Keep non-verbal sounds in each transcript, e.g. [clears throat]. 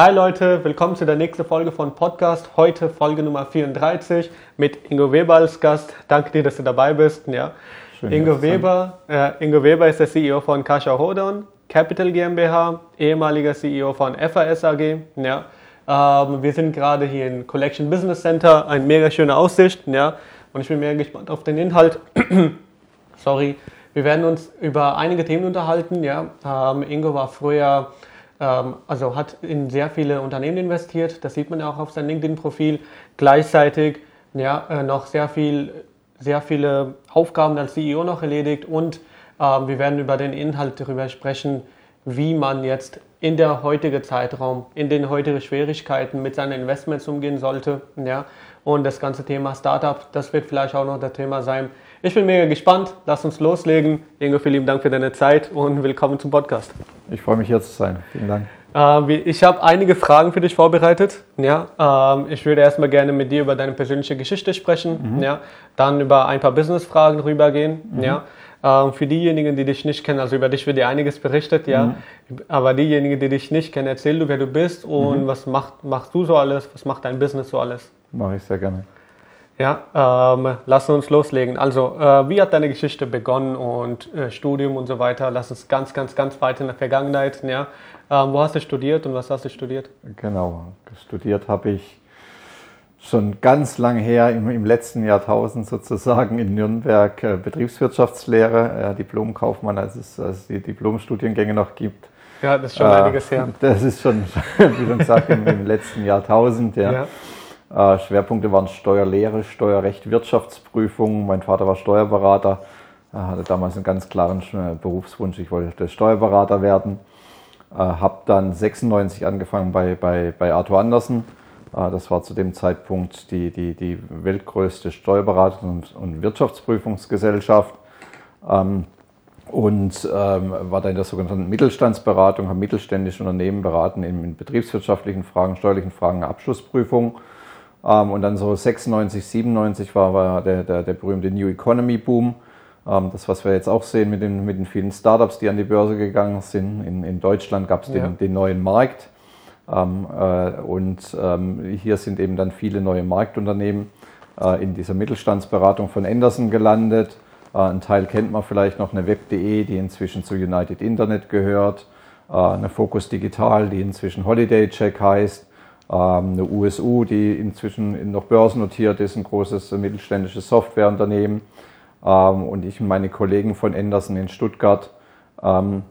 Hi Leute, willkommen zu der nächsten Folge von Podcast. Heute Folge Nummer 34 mit Ingo Weber als Gast. Danke dir, dass du dabei bist. Ja. Schön, Ingo, Weber, äh, Ingo Weber ist der CEO von Kascha Hodon, Capital GmbH, ehemaliger CEO von FAS AG. Ja. Ähm, wir sind gerade hier im Collection Business Center, eine mega schöne Aussicht. Ja. Und ich bin mega gespannt auf den Inhalt. [clears throat] Sorry. Wir werden uns über einige Themen unterhalten. Ja. Ähm, Ingo war früher also hat in sehr viele Unternehmen investiert, das sieht man auch auf seinem LinkedIn-Profil. Gleichzeitig ja, äh, noch sehr, viel, sehr viele Aufgaben als CEO noch erledigt und ähm, wir werden über den Inhalt darüber sprechen, wie man jetzt in der heutigen Zeitraum, in den heutigen Schwierigkeiten mit seinen Investments umgehen sollte. Ja? Und das ganze Thema Startup, das wird vielleicht auch noch das Thema sein. Ich bin mega gespannt. Lass uns loslegen. Ingo, vielen lieben Dank für deine Zeit und willkommen zum Podcast. Ich freue mich hier zu sein. Vielen Dank. Äh, ich habe einige Fragen für dich vorbereitet. Ja, ähm, ich würde erstmal gerne mit dir über deine persönliche Geschichte sprechen. Mhm. Ja, dann über ein paar Business-Fragen rübergehen. Mhm. Ja, ähm, für diejenigen, die dich nicht kennen, also über dich wird dir einiges berichtet, ja. Mhm. Aber diejenigen, die dich nicht kennen, erzähl du, wer du bist und mhm. was macht, machst du so alles, was macht dein Business so alles? Mache ich sehr gerne. Ja, ähm, lass uns loslegen. Also, äh, wie hat deine Geschichte begonnen und äh, Studium und so weiter? Lass uns ganz, ganz, ganz weit in der Vergangenheit. Ja? Ähm, wo hast du studiert und was hast du studiert? Genau, studiert habe ich schon ganz lang her, im, im, letzten Jahrtausend sozusagen in Nürnberg äh, Betriebswirtschaftslehre, äh, Diplomkaufmann, als es, als es die Diplomstudiengänge noch gibt. Ja, das ist schon äh, einiges her. [laughs] Das ist schon, [laughs] wie schon gesagt, im, im letzten Jahrtausend. ja. ja. Äh, Schwerpunkte waren Steuerlehre, Steuerrecht, Wirtschaftsprüfung. Mein Vater war Steuerberater, er hatte damals einen ganz klaren äh, Berufswunsch, ich wollte Steuerberater werden. Äh, habe dann 96 angefangen bei, bei, bei Arthur Andersen. Äh, das war zu dem Zeitpunkt die, die, die weltgrößte Steuerberatungs- und Wirtschaftsprüfungsgesellschaft. Ähm, und ähm, war da in der sogenannten Mittelstandsberatung, habe mittelständische Unternehmen beraten in, in betriebswirtschaftlichen Fragen, steuerlichen Fragen, Abschlussprüfung. Ähm, und dann so 96, 97 war, war der, der, der berühmte New Economy Boom. Ähm, das, was wir jetzt auch sehen mit den, mit den vielen Startups, die an die Börse gegangen sind. In, in Deutschland gab es den, ja. den neuen Markt. Ähm, äh, und ähm, hier sind eben dann viele neue Marktunternehmen äh, in dieser Mittelstandsberatung von Anderson gelandet. Äh, ein Teil kennt man vielleicht noch, eine Web.de, die inzwischen zu United Internet gehört. Äh, eine Focus Digital, die inzwischen Holiday Check heißt. Ähm, eine USU, die inzwischen noch börsennotiert ist, ein großes mittelständisches Softwareunternehmen. Ähm, und ich und meine Kollegen von Anderson in Stuttgart ähm,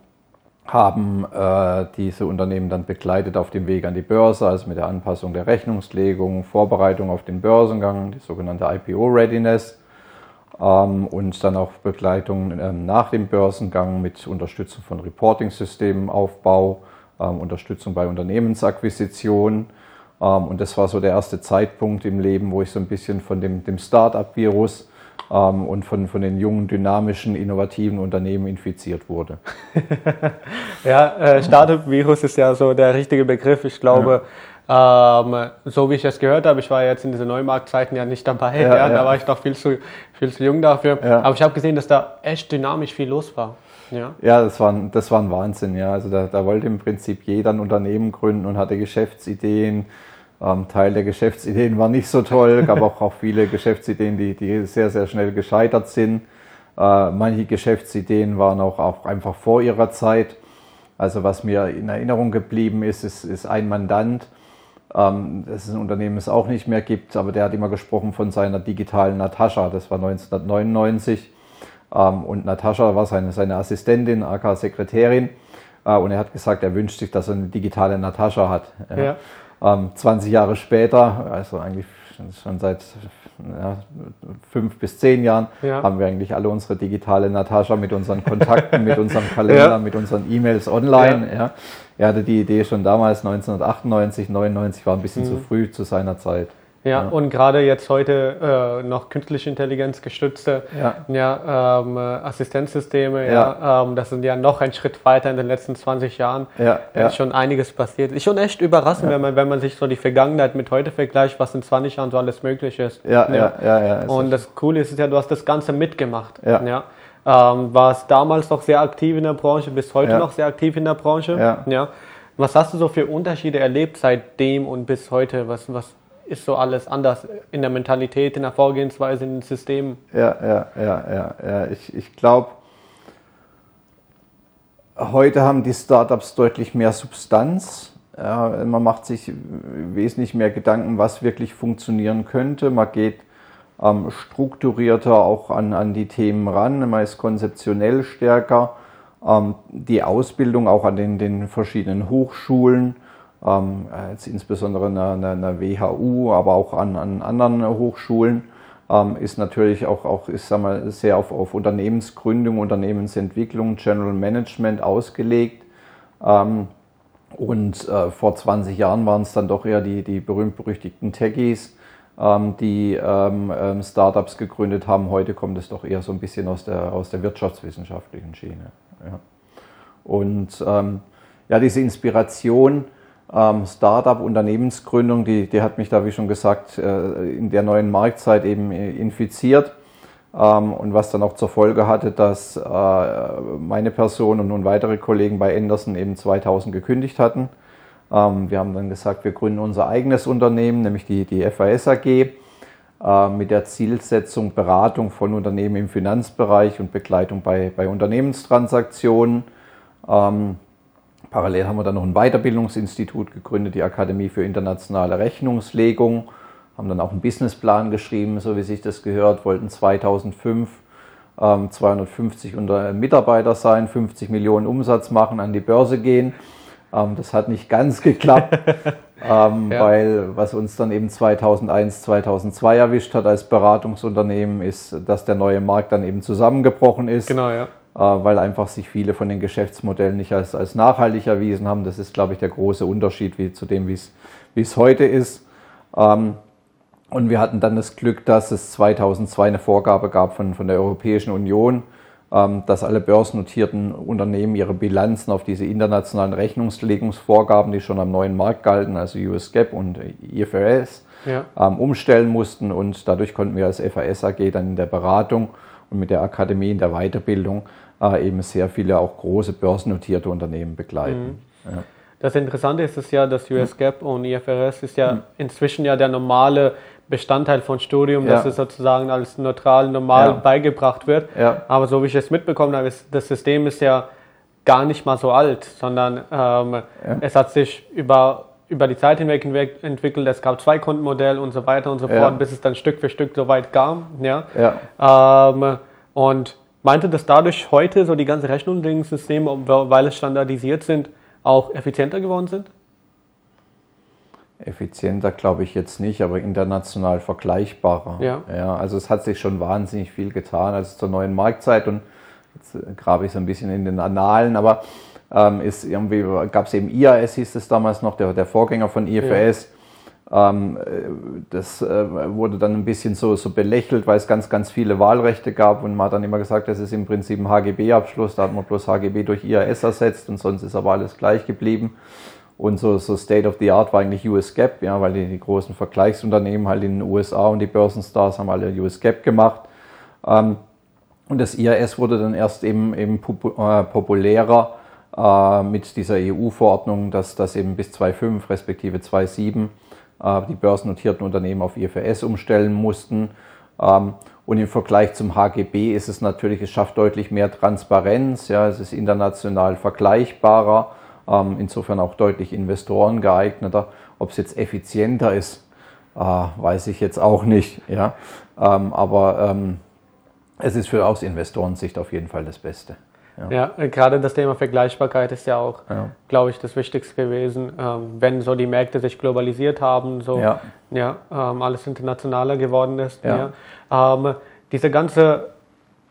haben äh, diese Unternehmen dann begleitet auf dem Weg an die Börse, also mit der Anpassung der Rechnungslegung, Vorbereitung auf den Börsengang, die sogenannte IPO Readiness und dann auch Begleitung nach dem Börsengang mit Unterstützung von Reporting-Systemen, Aufbau, Unterstützung bei Unternehmensakquisition ähm, und das war so der erste Zeitpunkt im Leben, wo ich so ein bisschen von dem, dem Start-up-Virus ähm, und von, von den jungen, dynamischen, innovativen Unternehmen infiziert wurde. [laughs] ja, äh, Start-up-Virus ist ja so der richtige Begriff. Ich glaube, ja. ähm, so wie ich es gehört habe, ich war jetzt in diese Neumarktzeiten ja nicht dabei, ja, ja, da war ich noch viel zu, viel zu jung dafür. Aber ich habe gesehen, dass da echt dynamisch viel los war. Ja, ja das, war, das war ein Wahnsinn. Ja. Also da, da wollte im Prinzip jeder ein Unternehmen gründen und hatte Geschäftsideen. Ähm, Teil der Geschäftsideen war nicht so toll, gab auch, auch viele Geschäftsideen, die, die sehr, sehr schnell gescheitert sind. Äh, manche Geschäftsideen waren auch, auch einfach vor ihrer Zeit. Also was mir in Erinnerung geblieben ist, ist, ist ein Mandant, ähm, das ist ein Unternehmen, das es auch nicht mehr gibt, aber der hat immer gesprochen von seiner digitalen Natascha. Das war 1999. Ähm, und Natascha war seine, seine Assistentin, aka Sekretärin. Äh, und er hat gesagt, er wünscht sich, dass er eine digitale Natascha hat. Ja. Ja. 20 ähm, Jahre später, also eigentlich schon seit ja, fünf bis zehn Jahren, ja. haben wir eigentlich alle unsere digitale Natascha mit unseren Kontakten, mit unserem [laughs] Kalender, ja. mit unseren E-Mails online. Ja. Er hatte die Idee schon damals, 1998, 99, war ein bisschen mhm. zu früh zu seiner Zeit. Ja, ja, und gerade jetzt heute äh, noch künstliche Intelligenz gestützte ja. Ja, ähm, Assistenzsysteme, ja. ähm, das sind ja noch ein Schritt weiter in den letzten 20 Jahren. Ja, ja. ist schon einiges passiert. Ist schon echt überraschend, wenn, man, wenn man sich so die Vergangenheit mit heute vergleicht, was in 20 Jahren so alles möglich ist. Ja, ja, ja. ja, und das Coole ist ja, du hast das Ganze mitgemacht. Ja. Ja. Ähm, warst damals noch sehr aktiv in der Branche, bist heute noch sehr aktiv in der Branche. Ja. ja. Was hast du so für Unterschiede erlebt seitdem und bis heute? Was, was ist so alles anders in der Mentalität, in der Vorgehensweise, in den Systemen? Ja, ja, ja, ja. ja. Ich, ich glaube, heute haben die Startups deutlich mehr Substanz. Ja, man macht sich wesentlich mehr Gedanken, was wirklich funktionieren könnte. Man geht ähm, strukturierter auch an, an die Themen ran. Man ist konzeptionell stärker. Ähm, die Ausbildung auch an den, den verschiedenen Hochschulen, ähm, jetzt insbesondere einer, einer, WHU, aber auch an, an anderen Hochschulen, ähm, ist natürlich auch, auch ist, sag mal, sehr auf, auf Unternehmensgründung, Unternehmensentwicklung, General Management ausgelegt. Ähm, und äh, vor 20 Jahren waren es dann doch eher die, die berühmt-berüchtigten Techies, ähm, die ähm, ähm, Startups gegründet haben. Heute kommt es doch eher so ein bisschen aus der, aus der wirtschaftswissenschaftlichen Schiene. Ja. Und ähm, ja, diese Inspiration, ähm, Startup, Unternehmensgründung, die, die hat mich da, wie schon gesagt, äh, in der neuen Marktzeit eben äh, infiziert. Ähm, und was dann auch zur Folge hatte, dass äh, meine Person und nun weitere Kollegen bei Anderson eben 2000 gekündigt hatten. Ähm, wir haben dann gesagt, wir gründen unser eigenes Unternehmen, nämlich die, die FAS AG, äh, mit der Zielsetzung Beratung von Unternehmen im Finanzbereich und Begleitung bei, bei Unternehmenstransaktionen. Ähm, parallel haben wir dann noch ein Weiterbildungsinstitut gegründet, die Akademie für internationale Rechnungslegung haben dann auch einen Businessplan geschrieben, so wie sich das gehört, wollten 2005 ähm, 250 unter Mitarbeiter sein, 50 Millionen Umsatz machen, an die Börse gehen. Ähm, das hat nicht ganz geklappt, [laughs] ähm, ja. weil was uns dann eben 2001, 2002 erwischt hat als Beratungsunternehmen, ist, dass der neue Markt dann eben zusammengebrochen ist. Genau, ja. Äh, weil einfach sich viele von den Geschäftsmodellen nicht als, als nachhaltig erwiesen haben. Das ist, glaube ich, der große Unterschied wie, zu dem, wie es heute ist. Ähm, und wir hatten dann das Glück, dass es 2002 eine Vorgabe gab von, von der Europäischen Union, ähm, dass alle börsennotierten Unternehmen ihre Bilanzen auf diese internationalen Rechnungslegungsvorgaben, die schon am neuen Markt galten, also US GAAP und IFRS, ja. ähm, umstellen mussten. Und dadurch konnten wir als FAS AG dann in der Beratung und mit der Akademie in der Weiterbildung eben sehr viele auch große börsennotierte Unternehmen begleiten. Mhm. Ja. Das Interessante ist es ja, dass US GAAP und IFRS ist ja mhm. inzwischen ja der normale Bestandteil von Studium, ja. dass es sozusagen als neutral normal ja. beigebracht wird. Ja. Aber so wie ich es mitbekommen habe, ist, das System ist ja gar nicht mal so alt, sondern ähm, es hat sich über, über die Zeit hinweg entwickelt. Es gab zwei Kontenmodell und so weiter und so fort, bis es dann Stück für Stück so weit kam. Ja? Ähm, und meinte, dass dadurch heute so die ganze Rechnungssysteme, weil es standardisiert sind, auch effizienter geworden sind? Effizienter glaube ich jetzt nicht, aber international vergleichbarer. Ja. ja. Also es hat sich schon wahnsinnig viel getan als zur neuen Marktzeit und jetzt äh, grabe ich so ein bisschen in den Annalen, aber ähm, ist irgendwie gab es eben IAS hieß es damals noch, der, der Vorgänger von IFRS. Ja. Ähm, äh, das äh, wurde dann ein bisschen so, so belächelt, weil es ganz, ganz viele Wahlrechte gab und man hat dann immer gesagt, das ist im Prinzip ein HGB-Abschluss, da hat man bloß HGB durch IAS ersetzt und sonst ist aber alles gleich geblieben. Und so, so State of the Art war eigentlich US Gap, ja, weil die, die großen Vergleichsunternehmen halt in den USA und die Börsenstars haben alle US Gap gemacht. Ähm, und das IAS wurde dann erst eben, eben äh, populärer äh, mit dieser EU-Verordnung, dass das eben bis 2.5 respektive 2.7 äh, die börsennotierten Unternehmen auf IFRS umstellen mussten. Ähm, und im Vergleich zum HGB ist es natürlich, es schafft deutlich mehr Transparenz, ja, es ist international vergleichbarer ähm, insofern auch deutlich Investoren geeigneter. Ob es jetzt effizienter ist, äh, weiß ich jetzt auch nicht. Ja? Ähm, aber es ist für aus Investorensicht auf jeden Fall das Beste. Ja. ja, gerade das Thema Vergleichbarkeit ist ja auch, ja. glaube ich, das Wichtigste gewesen. Ähm, wenn so die Märkte sich globalisiert haben, so ja. Ja, ähm, alles internationaler geworden ist. Ja. Ähm, diese ganze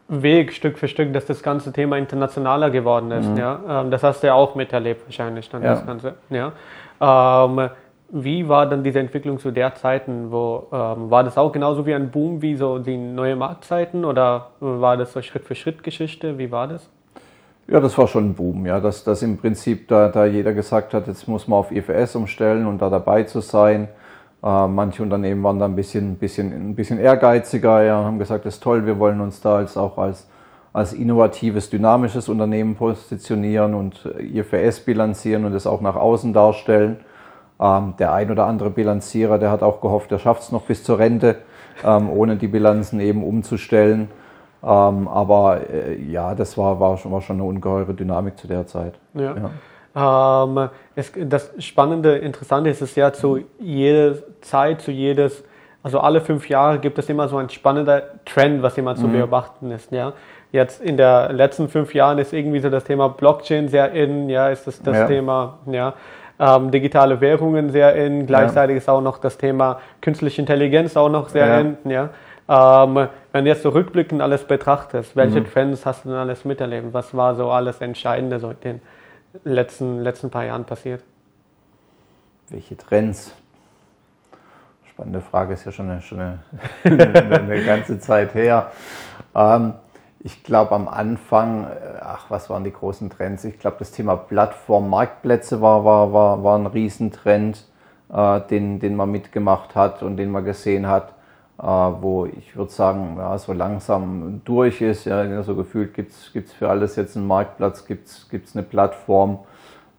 Weg Stück für Stück, dass das ganze Thema internationaler geworden ist. Mhm. Ja? Ähm, das hast du ja auch miterlebt wahrscheinlich dann ja. das Ganze. Ja? Ähm, wie war dann diese Entwicklung zu der Zeiten? Wo, ähm, war das auch genauso wie ein Boom wie so die neue Marktzeiten oder war das so Schritt für Schritt Geschichte? Wie war das? Ja, das war schon ein Boom, ja, dass, dass im Prinzip da, da jeder gesagt hat, jetzt muss man auf IFS umstellen und da dabei zu sein. Äh, manche Unternehmen waren da ein bisschen, bisschen, ein bisschen ehrgeiziger, ja, haben gesagt, das ist toll, wir wollen uns da als auch als, als innovatives, dynamisches Unternehmen positionieren und IFRS bilanzieren und es auch nach außen darstellen. Ähm, der ein oder andere Bilanzierer, der hat auch gehofft, er schafft es noch bis zur Rente, ähm, ohne die Bilanzen eben umzustellen. Ähm, aber äh, ja, das war, war, schon, war schon eine ungeheure Dynamik zu der Zeit. Ja. ja. Ähm, es, das Spannende, Interessante ist es ja, zu jeder Zeit, zu jedes, also alle fünf Jahre gibt es immer so ein spannender Trend, was immer zu mhm. beobachten ist. Ja? Jetzt in den letzten fünf Jahren ist irgendwie so das Thema Blockchain sehr in, ja, ist das, das ja. Thema, ja. Ähm, digitale Währungen sehr in, gleichzeitig ja. ist auch noch das Thema künstliche Intelligenz auch noch sehr in, ja. Ähm, wenn du jetzt so rückblickend alles betrachtest, welche mhm. Trends hast du denn alles miterlebt? Was war so alles Entscheidende so in den letzten, letzten paar Jahren passiert? Welche Trends? Spannende Frage, ist ja schon eine, schon eine, [laughs] eine ganze Zeit her. Ähm, ich glaube am Anfang, äh, ach, was waren die großen Trends? Ich glaube, das Thema Plattform, Marktplätze war, war, war, war ein Riesentrend, äh, den, den man mitgemacht hat und den man gesehen hat. Äh, wo ich würde sagen, ja, so langsam durch ist. Ja, so gefühlt gibt es für alles jetzt einen Marktplatz, gibt es eine Plattform.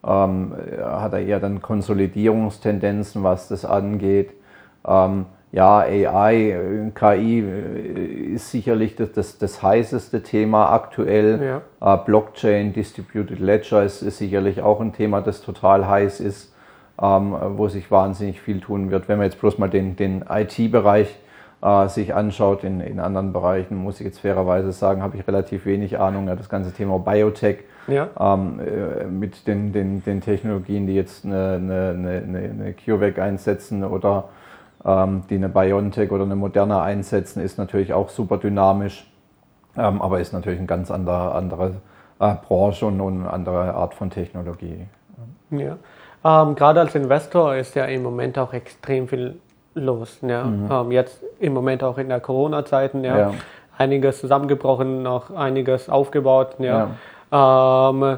Ähm, hat er eher dann Konsolidierungstendenzen, was das angeht. Ähm, ja, AI, KI ist sicherlich das, das, das heißeste Thema aktuell. Ja. Äh, Blockchain, Distributed Ledger ist, ist, sicherlich auch ein Thema, das total heiß ist, ähm, wo sich wahnsinnig viel tun wird. Wenn man jetzt bloß mal den, den IT-Bereich äh, sich anschaut. In, in anderen Bereichen, muss ich jetzt fairerweise sagen, habe ich relativ wenig Ahnung. Ja, das ganze Thema Biotech ja. ähm, äh, mit den, den, den Technologien, die jetzt eine, eine, eine, eine CureVac einsetzen oder ähm, die eine BioNTech oder eine Moderna einsetzen, ist natürlich auch super dynamisch, ähm, aber ist natürlich eine ganz andere, andere äh, Branche und eine andere Art von Technologie. Ja. Ähm, gerade als Investor ist ja im Moment auch extrem viel los. Ja. Mhm. Ähm, jetzt im Moment auch in der Corona-Zeiten, ja. ja. Einiges zusammengebrochen, noch einiges aufgebaut. Ja. ja. Ähm,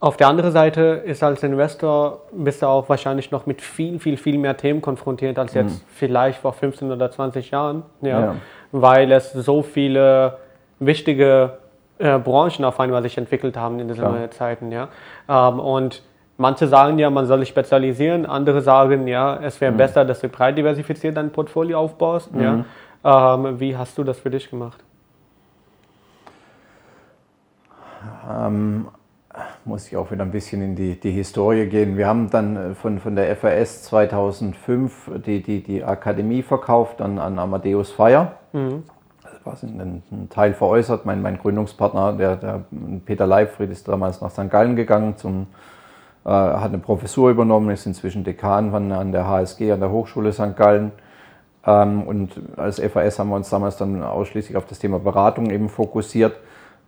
auf der anderen Seite ist als Investor bist du auch wahrscheinlich noch mit viel, viel, viel mehr Themen konfrontiert als jetzt mhm. vielleicht vor 15 oder 20 Jahren, ja, ja. weil es so viele wichtige äh, Branchen auf einmal sich entwickelt haben in diesen Klar. Zeiten, ja. Ähm, und Manche sagen ja, man soll sich spezialisieren, andere sagen ja, es wäre mhm. besser, dass du breit diversifiziert dein Portfolio aufbaust. Mhm. Ja. Ähm, wie hast du das für dich gemacht? Ähm, muss ich auch wieder ein bisschen in die, die Historie gehen. Wir haben dann äh, von, von der FAS 2005 die, die, die Akademie verkauft an, an Amadeus Fire. Mhm. Das war ein, ein Teil veräußert. Mein, mein Gründungspartner, der, der Peter Leibfried, ist damals nach St. Gallen gegangen zum hat eine Professur übernommen, ist inzwischen Dekan an der HSG, an der Hochschule St. Gallen. Ähm, und als FAS haben wir uns damals dann ausschließlich auf das Thema Beratung eben fokussiert.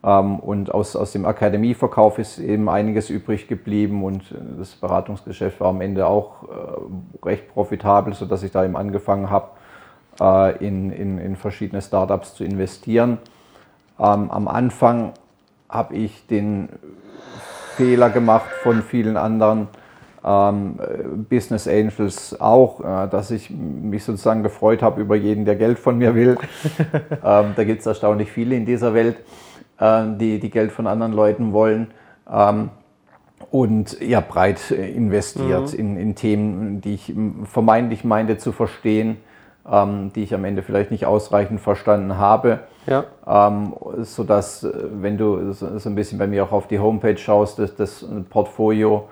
Ähm, und aus, aus dem Akademieverkauf ist eben einiges übrig geblieben und das Beratungsgeschäft war am Ende auch äh, recht profitabel, sodass ich da eben angefangen habe, äh, in, in, in verschiedene Startups zu investieren. Ähm, am Anfang habe ich den Fehler gemacht von vielen anderen ähm, Business Angels auch, äh, dass ich mich sozusagen gefreut habe über jeden, der Geld von mir will. [laughs] ähm, da gibt es erstaunlich viele in dieser Welt, äh, die, die Geld von anderen Leuten wollen. Ähm, und ja, breit investiert mhm. in, in Themen, die ich vermeintlich meinte zu verstehen, ähm, die ich am Ende vielleicht nicht ausreichend verstanden habe. Ja. Ähm, sodass, äh, wenn du so, so, ein bisschen bei mir auch auf die Homepage schaust, dass das Portfolio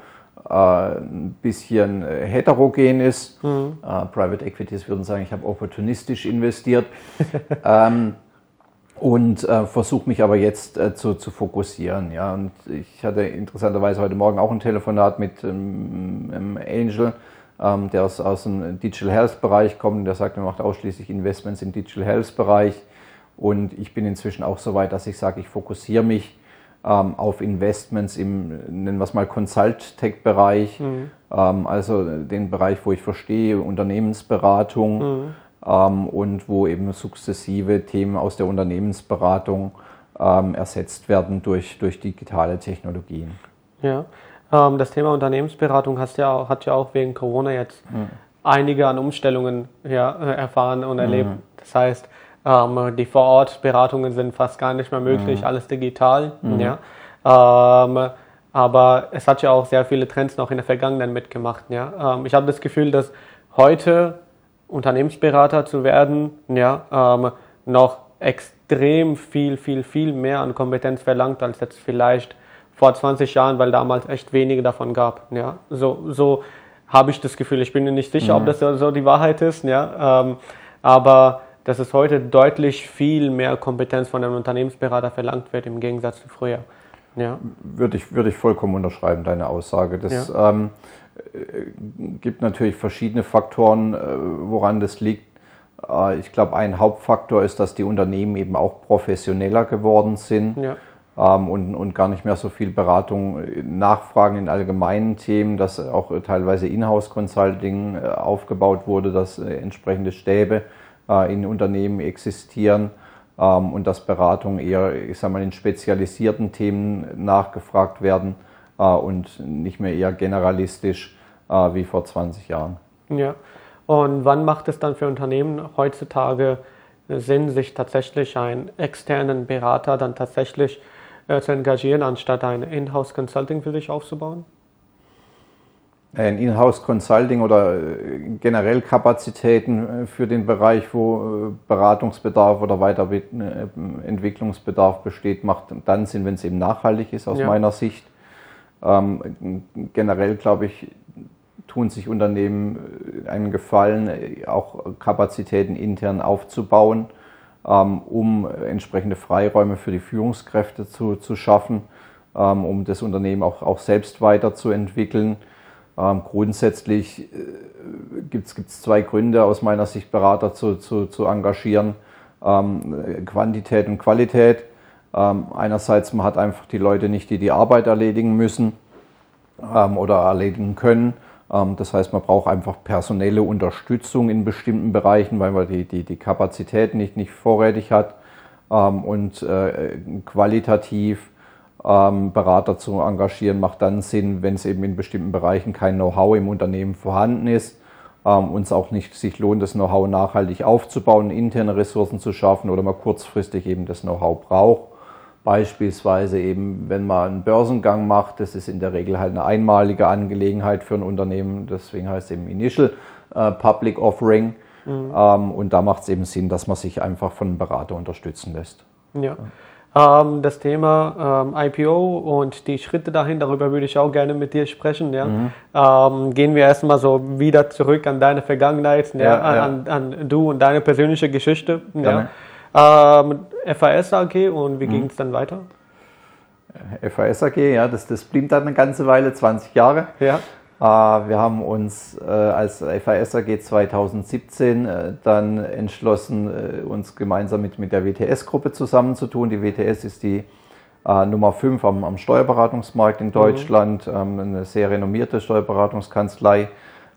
äh, ein bisschen äh, heterogen ist. Mhm. Äh, Private Equities würden sagen, ich habe opportunistisch investiert. [laughs] ähm, und äh, versuche mich aber jetzt äh, zu, zu fokussieren. Ja. Und ich hatte interessanterweise heute Morgen auch ein Telefonat mit ähm, Angel, ähm, der aus, aus dem Digital Health Bereich kommt. Der sagt, er macht ausschließlich Investments im Digital Health Bereich. Und ich bin inzwischen auch so weit, dass ich sage, ich fokussiere mich ähm, auf Investments im, nennen wir es mal, Consult-Tech-Bereich, mhm. ähm, also den Bereich, wo ich verstehe, Unternehmensberatung mhm. ähm, und wo eben sukzessive Themen aus der Unternehmensberatung ähm, ersetzt werden durch, durch digitale Technologien. Ja, ähm, das Thema Unternehmensberatung hast ja, hat ja auch wegen Corona jetzt mhm. einige an Umstellungen ja, erfahren und erlebt. Mhm. Das heißt, Ähm, die Vorortberatungen sind fast gar nicht mehr möglich, mhm. alles digital. Mhm. Ja. Ähm, aber es hat ja auch sehr viele Trends noch in der Vergangenheit mitgemacht. Ja. Ähm, ich habe das Gefühl, dass heute Unternehmensberater zu werden, ja, ähm, noch extrem viel, viel, viel mehr an Kompetenz verlangt, als jetzt vielleicht vor 20 Jahren, weil damals echt wenige davon gab. Ja. So, so habe ich das Gefühl. Ich bin mir nicht sicher, mhm. ob das so die Wahrheit ist. Ja. Ähm, aber dass es heute deutlich viel mehr Kompetenz von einem Unternehmensberater verlangt wird im Gegensatz zu früher. Ja. Würde, ich, würde ich vollkommen unterschreiben, deine Aussage. Das ja. ähm, gibt natürlich verschiedene Faktoren, äh, woran das liegt. Äh, ich glaube, ein Hauptfaktor ist, dass die Unternehmen eben auch professioneller geworden sind. Ja. Ähm, und, und gar nicht mehr so viel Beratung äh, nachfragen in allgemeinen Themen, dass auch teilweise Inhouse-Consulting aufgebaut wurde, dass entsprechende Stäbe in Unternehmen existieren ähm, und dass Beratungen eher, ich sag mal, in spezialisierten Themen nachgefragt werden äh, und nicht mehr eher generalistisch äh, wie vor 20 Jahren. Ja. Und wann macht es dann für Unternehmen heutzutage Sinn, sich tatsächlich einen externen Berater dann tatsächlich äh, zu engagieren, anstatt ein Inhouse Consulting für sich aufzubauen? ein Inhouse Consulting oder äh, generell Kapazitäten äh, für den Bereich, wo äh, Beratungsbedarf oder Weiterentwicklungsbedarf besteht, macht dann Sinn, wenn es eben nachhaltig ist aus ja. meiner Sicht. Ähm, generell glaube ich, tun sich Unternehmen einen Gefallen, auch Kapazitäten intern aufzubauen, um entsprechende Freiräume für die Führungskräfte zu, zu schaffen, ähm, um das Unternehmen auch, auch selbst weiterzuentwickeln. Ähm, grundsätzlich äh, gibt es zwei Gründe aus meiner Sicht, Berater zu, zu, zu engagieren. Ähm, Quantität und Qualität. Ähm, einerseits, man hat einfach die Leute nicht, die die Arbeit erledigen müssen ähm, oder erledigen können. Ähm, das heißt, man braucht einfach personelle Unterstützung in bestimmten Bereichen, weil man die, die, die Kapazität nicht, nicht vorrätig hat. Ähm, und äh, qualitativ ähm, Berater zu engagieren, macht dann Sinn, wenn es eben in bestimmten Bereichen kein Know-how im Unternehmen vorhanden ist und es auch nicht sich lohnt, das Know-how nachhaltig aufzubauen, interne Ressourcen zu schaffen oder man kurzfristig eben das Know-how braucht. Beispielsweise eben, wenn man einen Börsengang macht, das ist in der Regel halt eine einmalige Angelegenheit für ein Unternehmen, deswegen heißt es eben Initial äh, Public Offering. Mhm. Ähm, und da macht es eben Sinn, dass man sich einfach von einem Berater unterstützen lässt. Ja. ja. Ähm, das Thema ähm, IPO und die Schritte dahin, darüber würde ich auch gerne mit dir sprechen. Ja? Mhm. Ähm, gehen wir erstmal so wieder zurück an deine Vergangenheit, ja, ja, an. An, an, du und deine persönliche Geschichte. Ja. Ähm, FAS AG und wie mhm. ging es dann weiter? FAS AG, ja, das, das blieb dann eine ganze Weile, 20 Jahre. Ja. Äh, wir haben uns äh, als FAS AG 2017 äh, dann entschlossen, uns gemeinsam mit, mit der WTS-Gruppe zusammenzutun. Die WTS ist die Nummer 5 am, am Steuerberatungsmarkt in mhm. Deutschland, mhm. eine sehr renommierte Steuerberatungskanzlei,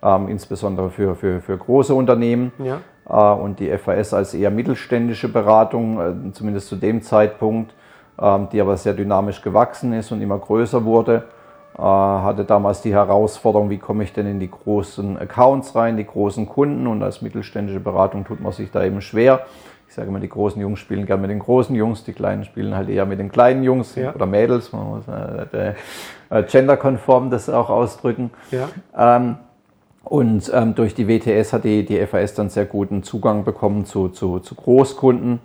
ähm, insbesondere für, für, für große Unternehmen. Ja. Und die FAS als eher mittelständische Beratung, zumindest zu dem Zeitpunkt, ähm, die aber sehr dynamisch gewachsen ist und immer größer wurde. Äh, hatte damals die Herausforderung, wie komme ich denn in die großen Accounts rein, die großen Kunden und als mittelständische Beratung tut man sich da eben schwer. Ich sage immer, die großen Jungs spielen gerne mit den großen Jungs, die kleinen spielen halt eher mit den kleinen Jungs ja. oder Mädels, man muss äh, äh, genderkonform das auch ausdrücken. Ja. Ähm, und ähm, durch die WTS hat die, die FAS dann sehr guten Zugang bekommen zu, zu, zu Großkunden.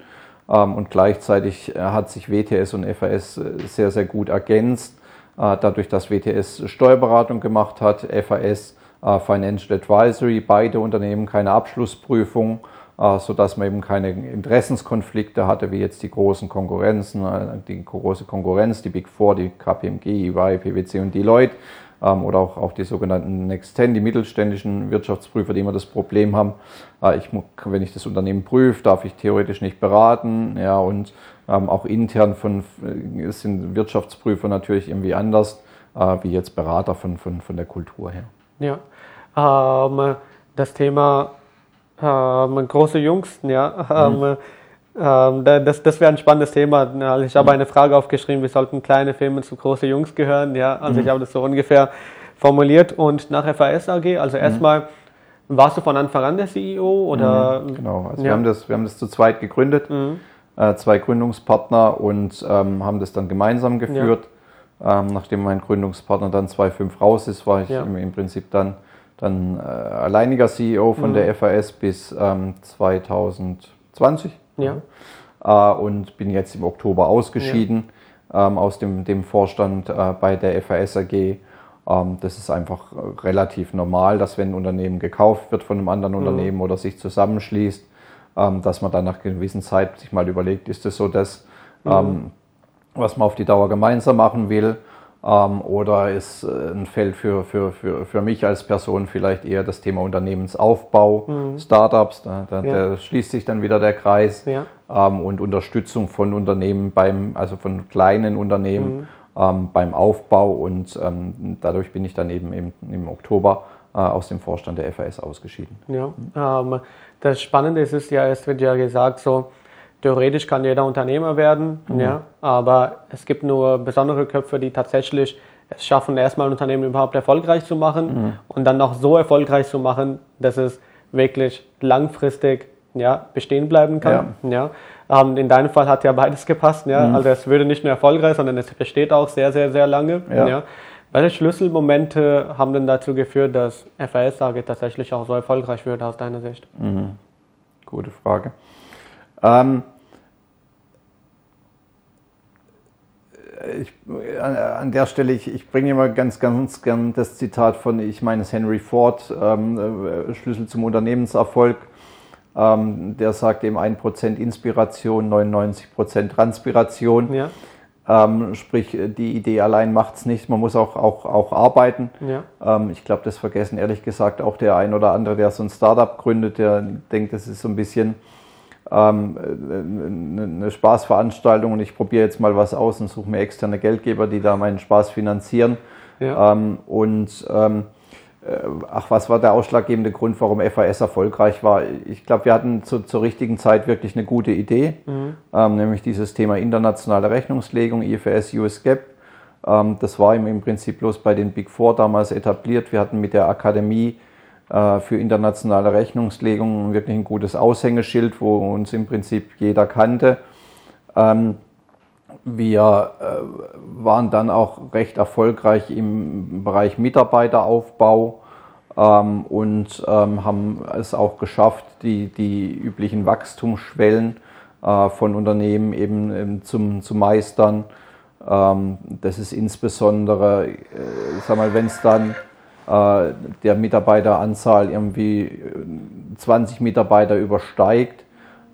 Ähm, und gleichzeitig äh, hat sich WTS und FAS äh, sehr, sehr gut ergänzt. Äh, dadurch, dass WTS Steuerberatung gemacht hat, FAS äh, Financial Advisory, beide Unternehmen keine Abschlussprüfung, äh, sodass man eben keine Interessenskonflikte hatte, wie jetzt die großen Konkurrenzen, die große Konkurrenz, die Big Four, die KPMG, EY, PwC und Deloitte oder auch, auch die sogenannten Next 10, die mittelständischen Wirtschaftsprüfer, die immer das Problem haben, ich, wenn ich das Unternehmen prüfe, darf ich theoretisch nicht beraten, ja, und ähm, auch intern von, äh, sind Wirtschaftsprüfer natürlich irgendwie anders, äh, wie jetzt Berater von, von, von der Kultur her. Ja, ähm, das Thema ähm, große Jungs, ja, mhm. Ähm, das, das wäre ein spannendes Thema. Also ich habe mhm. eine Frage aufgeschrieben, wie sollten kleine Firmen zu große Jungs gehören, ja, also mhm. ich habe das so ungefähr formuliert und nach FAS AG, also mhm. erstmal Warst du von Anfang an der CEO oder? Mhm, genau, also ja. wir, haben das, wir haben das zu zweit gegründet, mhm. äh, zwei Gründungspartner und ähm, haben das dann gemeinsam geführt. Ja. Ähm, nachdem mein Gründungspartner dann 2.5 raus ist, war ich ja. im, im, Prinzip dann, dann äh, alleiniger CEO von mhm. der FAS bis ähm, 2020. Ja. Äh, und bin jetzt im Oktober ausgeschieden ähm, aus dem, dem Vorstand äh, bei der FAS AG ähm, das ist einfach relativ normal, dass wenn ein Unternehmen gekauft wird von einem anderen mhm. Unternehmen oder sich zusammenschließt, ähm, dass man dann nach einer gewissen Zeit sich mal überlegt, ist das so das, mhm. Ähm, was man auf die Dauer gemeinsam machen will? Oder ist äh, ein Feld für, für, für, für mich als Person vielleicht eher das Thema Unternehmensaufbau, mhm. Startups, da, da, ja. da, schließt sich dann wieder der Kreis ja. und Unterstützung von Unternehmen beim, also von kleinen Unternehmen mhm ähm, beim Aufbau und ähm, dadurch bin ich dann eben im, im Oktober äh, aus dem Vorstand der FAS ausgeschieden. Ja, ähm, das Spannende ist, ist ja, es wird ja gesagt, so theoretisch kann jeder Unternehmer werden, mhm. ja, aber es gibt nur besondere Köpfe, die tatsächlich es schaffen, erstmal ein Unternehmen überhaupt erfolgreich zu machen mhm. und dann noch so erfolgreich zu machen, dass es wirklich langfristig ja, bestehen bleiben kann. Ja. ja. Ähm, in deinem Fall hat ja beides gepasst. Ja? Mhm. Also es würde nicht nur erfolgreich, sondern es besteht auch sehr, sehr, sehr lange. Ja. ja? Welche Schlüsselmomente haben denn dazu geführt, dass FAS AG tatsächlich auch so erfolgreich wird aus deiner Sicht? Mhm. Gute Frage. Ähm, ich, an, an, der Stelle, ich, ich bringe immer ganz, ganz gern das Zitat von, ich meine es Henry Ford, ähm, äh, Schlüssel zum Unternehmenserfolg. Ähm, der sagt eben 1% Inspiration, 99% Transpiration. Ja. Ähm, sprich, die Idee allein macht es nicht, man muss auch, auch, auch arbeiten. Ja. Ähm, ich glaube, das vergessen ehrlich gesagt auch der ein oder andere, der so ein Startup gründet, der denkt, das ist so ein bisschen ähm, eine Spaßveranstaltung und ich probiere jetzt mal was aus und suche mir externe Geldgeber, die da meinen Spaß finanzieren. Ja. Ähm, und ähm, äh, ach, was war der ausschlaggebende Grund, warum FAS erfolgreich war? Ich glaube, wir hatten zu, zur richtigen Zeit wirklich eine gute Idee, mhm. ähm, nämlich dieses Thema internationale Rechnungslegung, IFRS, US GAAP. Ähm, das war im, im Prinzip bloß bei den Big Four damals etabliert. Wir hatten mit der Akademie äh, für internationale Rechnungslegung wirklich ein gutes Aushängeschild, wo uns im Prinzip jeder kannte. Ähm, wir äh, waren dann auch recht erfolgreich im Bereich Mitarbeiteraufbau ähm, und ähm, haben es auch geschafft, die, die üblichen Wachstumsschwellen äh, von Unternehmen eben, zum, zu meistern. Das ist insbesondere, äh, sag mal, wenn es dann äh, der Mitarbeiteranzahl irgendwie 20 Mitarbeiter übersteigt,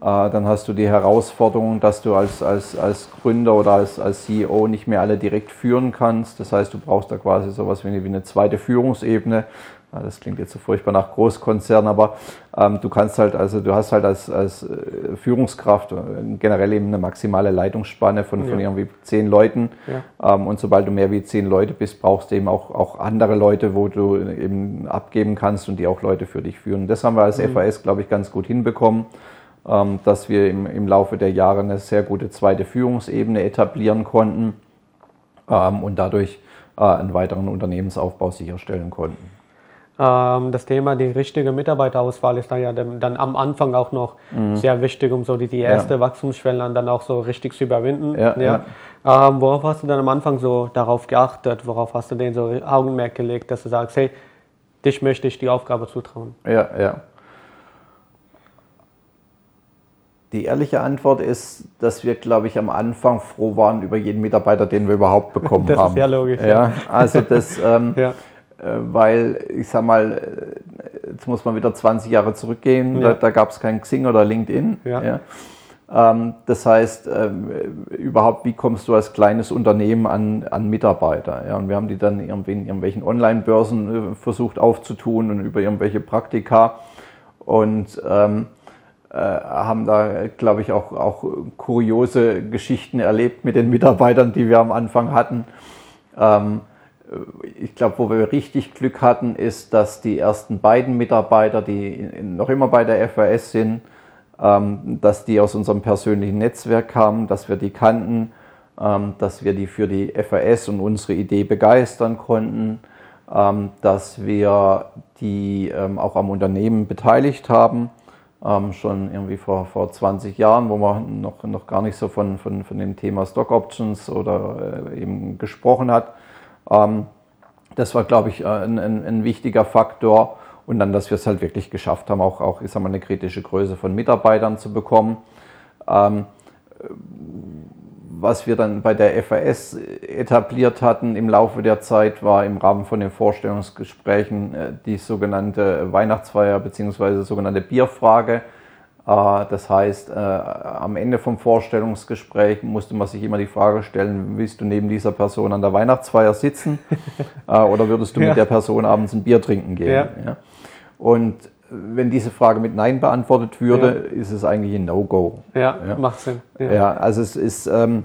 äh, dann hast du die Herausforderung, dass du als, als, als Gründer oder als, als CEO nicht mehr alle direkt führen kannst. Das heißt, du brauchst da quasi sowas wie eine, wie eine zweite Führungsebene. Das klingt jetzt so furchtbar nach Großkonzern, aber ähm, du kannst halt, also du hast halt als, als äh, Führungskraft äh, generell eben eine maximale Leitungsspanne von, ja. von irgendwie zehn Leuten. Ja. Ähm, und sobald du mehr wie zehn Leute bist, brauchst du eben auch, auch andere Leute, wo du eben abgeben kannst und die auch Leute für dich führen. Das haben wir als mhm. FAS, glaube ich, ganz gut hinbekommen. Ähm, dass wir im, im Laufe der Jahre eine sehr gute zweite Führungsebene etablieren konnten ähm, und dadurch äh, einen weiteren Unternehmensaufbau sicherstellen konnten. Ähm, das Thema die richtige Mitarbeiterauswahl ist dann ja dann am Anfang auch noch mhm. sehr wichtig, um so die, die erste ja. Wachstumsschwelle dann auch so richtig zu überwinden. Ja, ja. Ähm, worauf hast du dann am Anfang so darauf geachtet? Worauf hast du den so Augenmerk gelegt, dass du sagst, hey, dich möchte ich die Aufgabe zutrauen? Ja, ja. Die ehrliche Antwort ist, dass wir, glaube ich, am Anfang froh waren über jeden Mitarbeiter, den wir überhaupt bekommen das [laughs] haben. Das ist sehr logisch. Ja, also das, ähm, [laughs] ja. Äh, weil ich sag mal, äh, jetzt muss man wieder 20 Jahre zurückgehen, ja. da, da gab es kein Xing oder LinkedIn. Ja. ja. Ähm, das heißt, ähm, überhaupt, wie kommst du als kleines Unternehmen an, an Mitarbeiter? Ja, und wir haben die dann irgendwie in irgendwelchen Online-Börsen äh, versucht aufzutun und über irgendwelche Praktika. Und ähm, äh, haben da, glaube ich, auch, auch kuriose Geschichten erlebt mit den Mitarbeitern, die wir am Anfang hatten. Ähm, ich glaube, wo wir richtig Glück hatten, ist, dass die ersten beiden Mitarbeiter, die noch immer bei der FAS sind, ähm, dass die aus unserem persönlichen Netzwerk kamen, dass wir die kannten, ähm, dass wir die für die FAS und unsere Idee begeistern konnten ähm, dass wir die auch am Unternehmen beteiligt haben, schon irgendwie vor, vor 20 Jahren, wo man noch, noch gar nicht so von, von, von dem Thema Stock Options oder äh, eben gesprochen hat. Ähm, das war, glaube ich, äh, ein, ein, ein, wichtiger Faktor. Und dann, dass wir es halt wirklich geschafft haben, auch, auch ich sag mal, eine kritische Größe von Mitarbeitern zu bekommen. Ähm, was wir dann bei der FAS etabliert hatten im Laufe der Zeit, war im Rahmen von den Vorstellungsgesprächen äh, die sogenannte Weihnachtsfeier bzw. sogenannte Bierfrage. Äh, das heißt, äh, am Ende vom Vorstellungsgespräch musste man sich immer die Frage stellen, willst du neben dieser Person an der Weihnachtsfeier sitzen [laughs] oder würdest du ja. mit der Person abends ein Bier trinken gehen? Ja. Und wenn diese Frage mit Nein beantwortet würde, ist es eigentlich ein No-Go. Ja, macht Sinn. Ja, ja also es ist, ähm,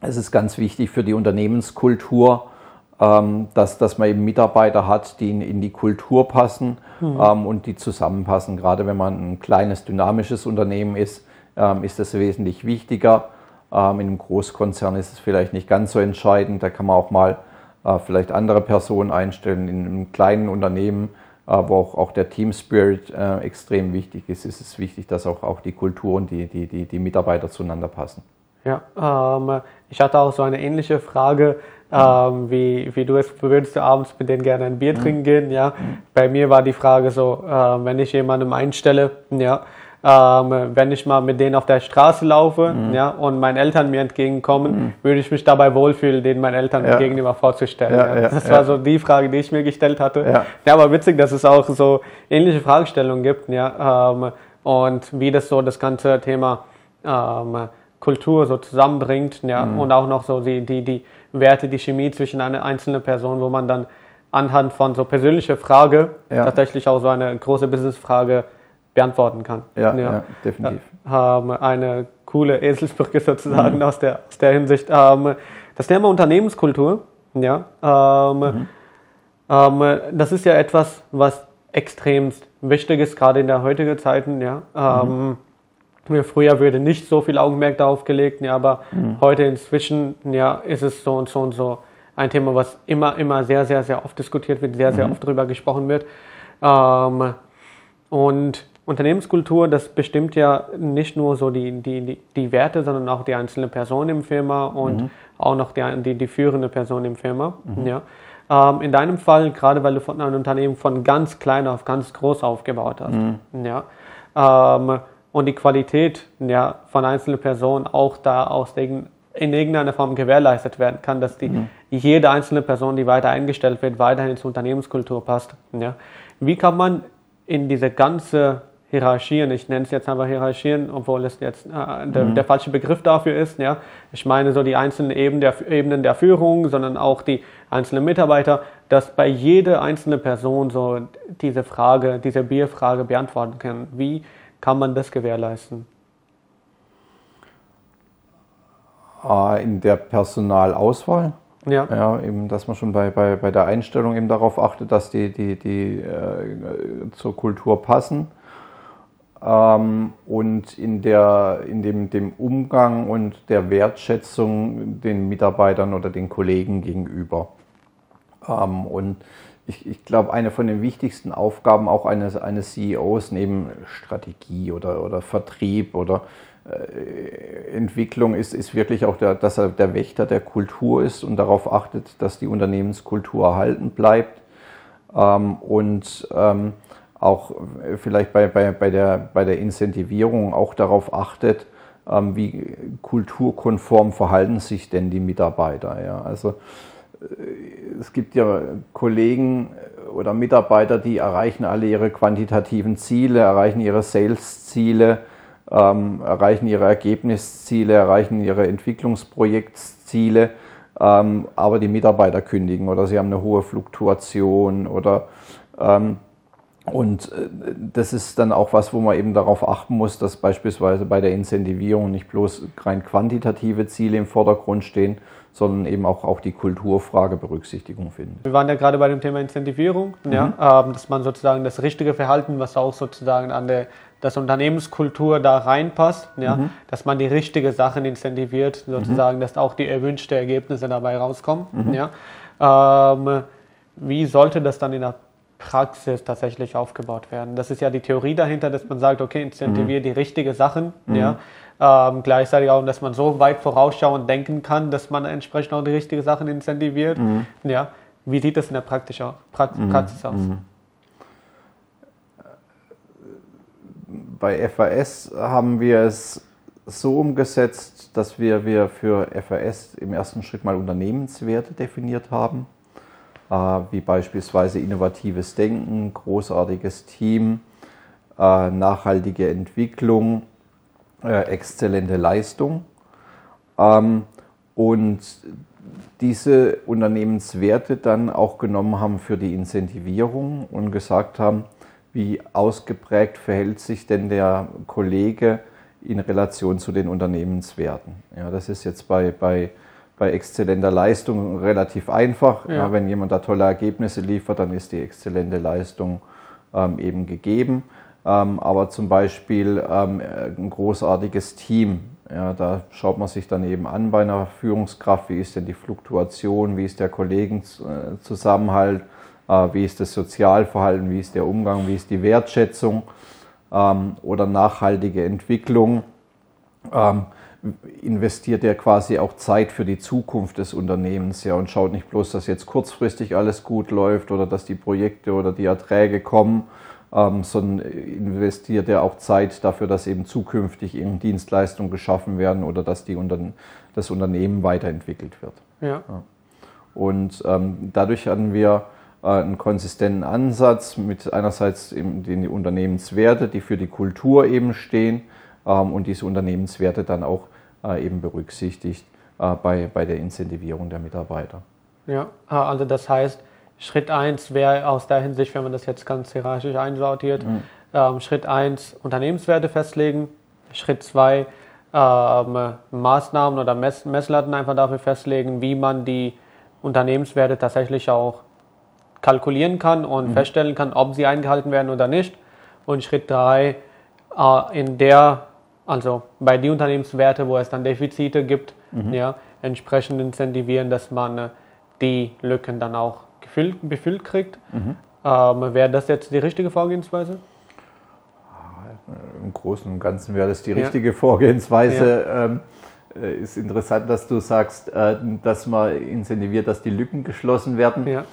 es ist ganz wichtig für die Unternehmenskultur, ähm, dass, dass man eben Mitarbeiter hat, die in, in die Kultur passen mhm. ähm, und die zusammenpassen. Gerade wenn man ein kleines, dynamisches Unternehmen ist, ähm, ist das wesentlich wichtiger. Ähm, in einem Großkonzern ist es vielleicht nicht ganz so entscheidend. Da kann man auch mal äh, vielleicht andere Personen einstellen. In einem kleinen Unternehmen wo auch, auch der Team Spirit äh, extrem wichtig ist, ist es wichtig, dass auch, auch die Kultur und die, die, die, die Mitarbeiter zueinander passen. Ja, ähm, ich hatte auch so eine ähnliche Frage, ähm, wie, wie du es würdest du abends mit denen gerne ein Bier mhm. trinken gehen, ja. Mhm. Bei mir war die Frage so, äh, wenn ich jemandem einstelle, ja, ähm, wenn ich mal mit denen auf der Straße laufe mhm. ja, und meinen Eltern mir entgegenkommen, mhm. würde ich mich dabei wohlfühlen, denen meinen Eltern ja. gegenüber vorzustellen. Ja, ja. Das war so die Frage, die ich mir gestellt hatte. Ja. aber witzig, dass es auch so ähnliche Fragestellungen gibt ja, ähm, und wie das so das ganze Thema ähm, Kultur so zusammenbringt ja, mhm. und auch noch so die, die, die Werte, die Chemie zwischen einer einzelnen Person, wo man dann anhand von so persönlicher Frage tatsächlich auch so eine große Businessfrage beantworten kann. Ja, ja. ja definitiv. Ähm, eine coole Eselsbrücke sozusagen mhm. aus, der, aus der Hinsicht. Ähm, das Thema Unternehmenskultur, ja, ähm, mhm. Ähm, das ist ja etwas, was extremst wichtig ist, gerade in der heutigen Zeiten, ja. Mhm. Früher würde nicht so viel Augenmerk darauf gelegt, ja, aber mhm. heute inzwischen, ja, ist es so und so und so ein Thema, was immer, immer sehr, sehr, sehr oft diskutiert wird, sehr, sehr mhm. oft darüber gesprochen wird. Ähm, und Unternehmenskultur, das bestimmt ja nicht nur so die, die, die, Werte, sondern auch die einzelne Person im Firma und mhm. auch noch die, die, die führende Person im Firma. Mhm. Ja. Ähm, in deinem Fall, gerade weil du von einem Unternehmen von ganz klein auf ganz groß aufgebaut hast. Mhm. Ja. Ähm, und die Qualität ja, von einzelnen Personen auch da aus in irgendeiner Form gewährleistet werden kann, dass die, mhm. jede einzelne Person, die weiter eingestellt wird, weiterhin zur Unternehmenskultur passt. Ja. Wie kann man in diese ganze Hierarchien, ich nenne es jetzt einfach Hierarchien, obwohl es jetzt äh, der, mhm. der, falsche Begriff dafür ist. Ja? Ich meine so die einzelnen Ebenen der, Ebenen der Führung, sondern auch die einzelnen Mitarbeiter, dass bei jeder einzelnen Person so diese Frage, diese Bierfrage beantworten kann. Wie kann man das gewährleisten? Ah, in der Personalauswahl. Ja. ja, eben, dass man schon bei, bei, bei der Einstellung eben darauf achtet, dass die, die, die äh, zur Kultur passen ähm, und in, der, in dem, dem Umgang und der Wertschätzung den Mitarbeitern oder den Kollegen gegenüber. Ähm, und ich, ich glaube, eine von den wichtigsten Aufgaben auch eines, eines CEOs neben Strategie oder, oder Vertrieb oder äh, Entwicklung ist, ist wirklich auch, der, dass er der Wächter der Kultur ist und darauf achtet, dass die Unternehmenskultur erhalten bleibt. Ähm, und ähm, auch äh, vielleicht bei, bei, bei, der, bei der Incentivierung auch darauf achtet, ähm, wie kulturkonform verhalten sich denn die Mitarbeiter. Ja? Also es gibt ja Kollegen oder Mitarbeiter, die erreichen alle ihre quantitativen Ziele, erreichen ihre Sales-Ziele, ähm, erreichen ihre Ergebnisziele, erreichen ihre Entwicklungsprojektsziele, ähm, aber die Mitarbeiter kündigen oder sie haben eine hohe Fluktuation oder ähm, und äh, das ist dann auch was, wo man eben darauf achten muss, dass beispielsweise bei der Incentivierung nicht bloß rein quantitative Ziele im Vordergrund stehen, sondern eben auch, auch die Kulturfrage Berücksichtigung finden. Wir waren ja gerade bei dem Thema Incentivierung, mhm. ja, ähm, dass man sozusagen das richtige Verhalten, was auch sozusagen an der das Unternehmenskultur da reinpasst, ja, mhm. dass man die richtige Sachen incentiviert, sozusagen, mhm. dass auch die erwünschten Ergebnisse dabei rauskommen. Mhm. Ja. Ähm, wie sollte das dann in der Praxis tatsächlich aufgebaut werden? Das ist ja die Theorie dahinter, dass man sagt, okay, incentiviere mhm. die richtigen Sachen, mhm. ja. Ähm, gleichzeitig auch, dass man so weit vorausschauend denken kann, dass man entsprechend auch die richtigen Sachen incentiviert. Mhm. Ja. Wie sieht das in der Praxis, mhm. Praxis aus? Mhm. Bei FAS haben wir es so umgesetzt, dass wir, wir für FAS im ersten Schritt mal Unternehmenswerte definiert haben, äh, wie beispielsweise innovatives Denken, großartiges Team, äh, nachhaltige Entwicklung, exzellente Leistung. Ähm, und diese Unternehmenswerte dann auch genommen haben für die Incentivierung und gesagt haben, wie ausgeprägt verhält sich denn der Kollege in Relation zu den Unternehmenswerten. Ja, das ist jetzt bei, bei, bei exzellenter Leistung relativ einfach. Ja. Ja, wenn jemand da tolle Ergebnisse liefert, dann ist die exzellente Leistung ähm, eben gegeben. Ähm, aber zum Beispiel ähm, ein großartiges Team, ja, da schaut man sich dann eben an bei einer Führungskraft, wie ist denn die Fluktuation, wie ist der Kollegenzusammenhalt, äh, wie ist das Sozialverhalten, wie ist der Umgang, wie ist die Wertschätzung? Ähm, oder nachhaltige Entwicklung. Ähm, investiert er quasi auch Zeit für die Zukunft des Unternehmens ja, und schaut nicht bloß, dass jetzt kurzfristig alles gut läuft oder dass die Projekte oder die Erträge kommen, ähm, sondern investiert er auch Zeit dafür, dass eben zukünftig eben Dienstleistungen geschaffen werden oder dass die Unter das Unternehmen weiterentwickelt wird. Ja. ja. Und ähm, dadurch hatten wir äh, einen konsistenten Ansatz mit einerseits eben den Unternehmenswerte, die für die Kultur eben stehen ähm, und diese Unternehmenswerte dann auch äh, eben berücksichtigt äh, bei, bei der Incentivierung der Mitarbeiter. Ja, ah, also das heißt, Schritt 1 wäre aus der Hinsicht, wenn man das jetzt ganz hierarchisch einsortiert, mhm. ähm, Schritt 1 Unternehmenswerte festlegen, Schritt 2 ähm, Maßnahmen oder Mess Messlatten einfach dafür festlegen, wie man die Unternehmenswerte tatsächlich auch kalkulieren kann und mhm. feststellen kann, ob sie eingehalten werden oder nicht. Und Schritt 3 äh, in der, also bei den Unternehmenswerte, wo es dann Defizite gibt, mhm. ja, entsprechend incentivieren, dass man äh, die Lücken dann auch gefüllt, befüllt kriegt. Mhm. Ähm, wäre das jetzt die richtige Vorgehensweise? Im Großen und Ganzen wäre das die richtige ja. Vorgehensweise. Ja. Ähm, äh, ist interessant, dass du sagst, äh, dass man incentiviert, dass die Lücken geschlossen werden. Ja.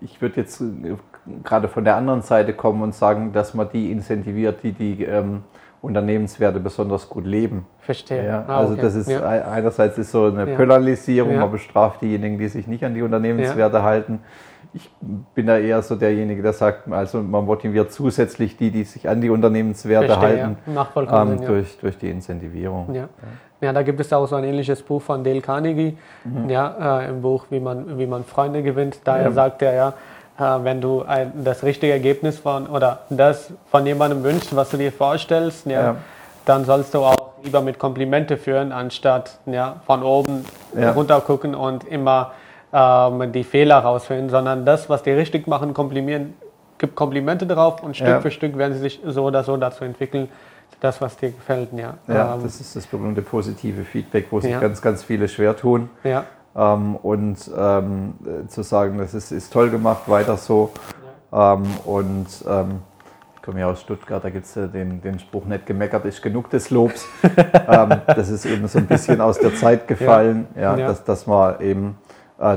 Ich würde jetzt äh, gerade von der anderen Seite kommen und sagen, dass man die incentiviert, die die ähm, Unternehmenswerte besonders gut leben. Verstehe. Ja, ah, also okay. das ist ja. einerseits ist so eine. Polarisierung, man bestraft diejenigen, die sich nicht an die Unternehmenswerte halten ich bin da eher so derjenige, der sagt, also man motiviert zusätzlich die, die sich an die Unternehmenswerte Verstehe, halten, ja. ähm, durch, durch die Incentivierung. Ja. ja. da gibt es auch so ein ähnliches Buch von Dale Carnegie, mhm. ja, äh, im Buch, wie man, wie man Freunde gewinnt. Daher ja. sagt er ja, äh, wenn du ein, das richtige Ergebnis von oder das von jemandem wünschst, was du dir vorstellst, ja, ja. dann sollst du auch lieber mit Komplimente führen, anstatt ja, von oben runter gucken und immer ähm, die Fehler rausfinden, sondern das, was die richtig machen, komplimieren, gibt Komplimente drauf und Stück ja. für Stück werden sie sich so oder so dazu entwickeln, das, was dir gefällt. Ja, ja ähm, das ist das berühmte positive Feedback, wo sich ja. ganz, ganz viele schwer tun. Ja. Ähm, und ähm, zu sagen, das ist, ist toll gemacht, weiter so. Ja. Ähm, und ähm, ich komme ja aus Stuttgart, da gibt es den, den Spruch, nicht gemeckert ist genug des Lobs. [laughs] das ist eben so ein bisschen aus der Zeit gefallen, ja. Dass, dass man eben äh,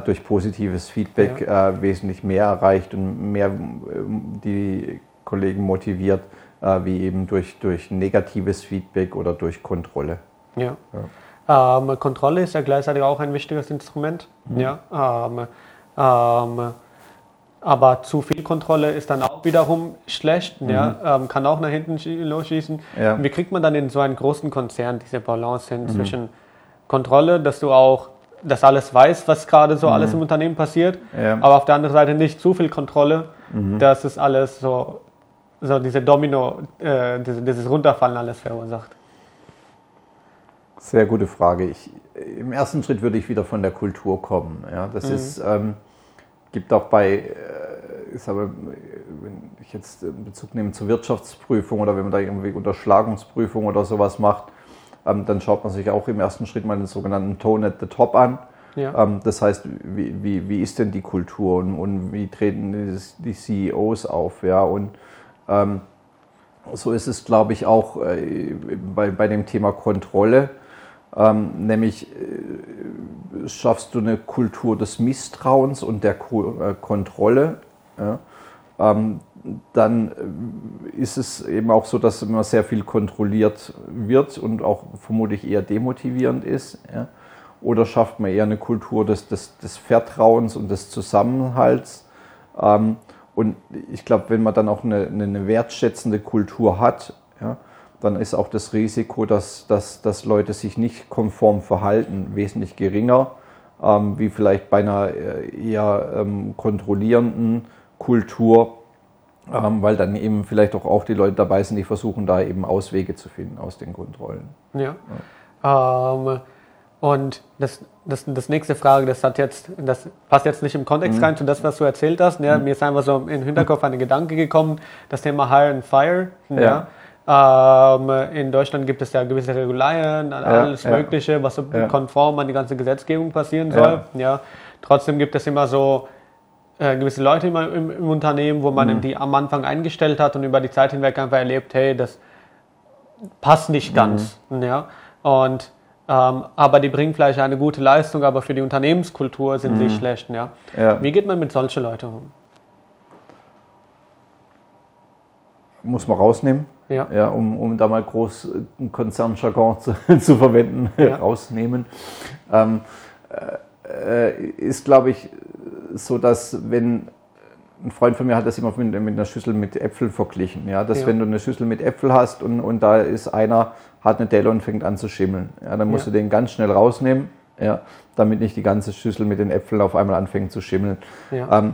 durch positives Feedback ja. äh, wesentlich mehr erreicht und mehr ähm, die Kollegen motiviert, äh, wie eben durch, durch negatives Feedback oder durch Kontrolle. Ja. ja. Ähm, Kontrolle ist ja gleichzeitig auch ein wichtiges Instrument. Mhm. Ja. Ähm, ähm, aber zu viel Kontrolle ist dann auch wiederum schlecht, mhm. ja, ähm, kann auch nach hinten losschießen. Ja. Wie kriegt man dann in so einem großen Konzern diese Balance hin mhm. zwischen Kontrolle, dass du auch das alles weiß, was gerade so mhm. alles im Unternehmen passiert, ja. aber auf der anderen Seite nicht zu viel Kontrolle, mhm. dass es alles so, so diese Domino, äh, diese, dieses Runterfallen alles verursacht. Sehr gute Frage. Ich, Im ersten Schritt würde ich wieder von der Kultur kommen. Ja, das mhm. ist, ähm, gibt auch bei, äh, ist aber, wenn ich jetzt Bezug nehme zur Wirtschaftsprüfung oder wenn man da irgendwie Unterschlagungsprüfung oder sowas macht, ähm, dann schaut man sich auch im ersten Schritt mal den sogenannten Tone at the Top an. Ja. Ähm, das heißt, wie, wie, wie ist denn die Kultur und, und wie treten die, CEOs auf? Ja? Und ähm, so ist es, glaube ich, auch äh, bei, bei dem Thema Kontrolle. Ähm, nämlich äh, schaffst du eine Kultur des Misstrauens und der Ko äh, Kontrolle. Ja? Ähm, dann äh, ist es eben auch so, dass immer sehr viel kontrolliert wird und auch vermutlich eher demotivierend ist. Ja? Oder schafft man eher eine Kultur des, des, des Vertrauens und des Zusammenhalts? Ähm, und ich glaube, wenn man dann auch eine, eine wertschätzende Kultur hat, ja, dann ist auch das Risiko, dass, dass, dass Leute sich nicht konform verhalten, wesentlich geringer, ähm, wie vielleicht bei einer äh, eher ähm, kontrollierenden Kultur, ähm, weil dann eben vielleicht auch, auch die Leute dabei sind, die versuchen da eben Auswege zu finden aus den Kontrollen. Ja. ja. Ähm, und das, das, das nächste Frage, das hat jetzt, das passt jetzt nicht im Kontext mhm. rein zu das, was du erzählt hast. Ja, mhm. Mir ist einfach so im Hinterkopf ein Gedanke gekommen, das Thema Hire and Fire. Ja. ja. Ähm, in Deutschland gibt es ja gewisse Regularien, alles ja, Mögliche, was so konform an die ganze Gesetzgebung passieren soll. Ja. Trotzdem gibt es immer so äh, gewisse Leute im, im, im, Unternehmen, wo man mhm. die am Anfang eingestellt hat und über die Zeit hinweg einfach erlebt, hey, das passt nicht ganz. Mhm. Ja. Und ähm, aber die bringen vielleicht eine gute Leistung, aber für die Unternehmenskultur sind mhm. sie schlecht. Ja? ja? Wie geht man mit solchen Leuten um? Muss man rausnehmen, ja. Ja, um, um da mal groß einen Konzernjargon [laughs] zu, zu verwenden, ja. rausnehmen. Ähm, äh, ist, glaube ich, so, dass wenn ein Freund von mir hat das immer mit, mit einer Schüssel mit Äpfeln verglichen. Ja, dass ja. wenn du eine Schüssel mit Äpfel hast und, und da ist einer, hat eine Delle und fängt an zu schimmeln. Ja, dann musst ja. du den ganz schnell rausnehmen, ja, damit nicht die ganze Schüssel mit den Äpfeln auf einmal anfängt zu schimmeln. Ja. Ähm,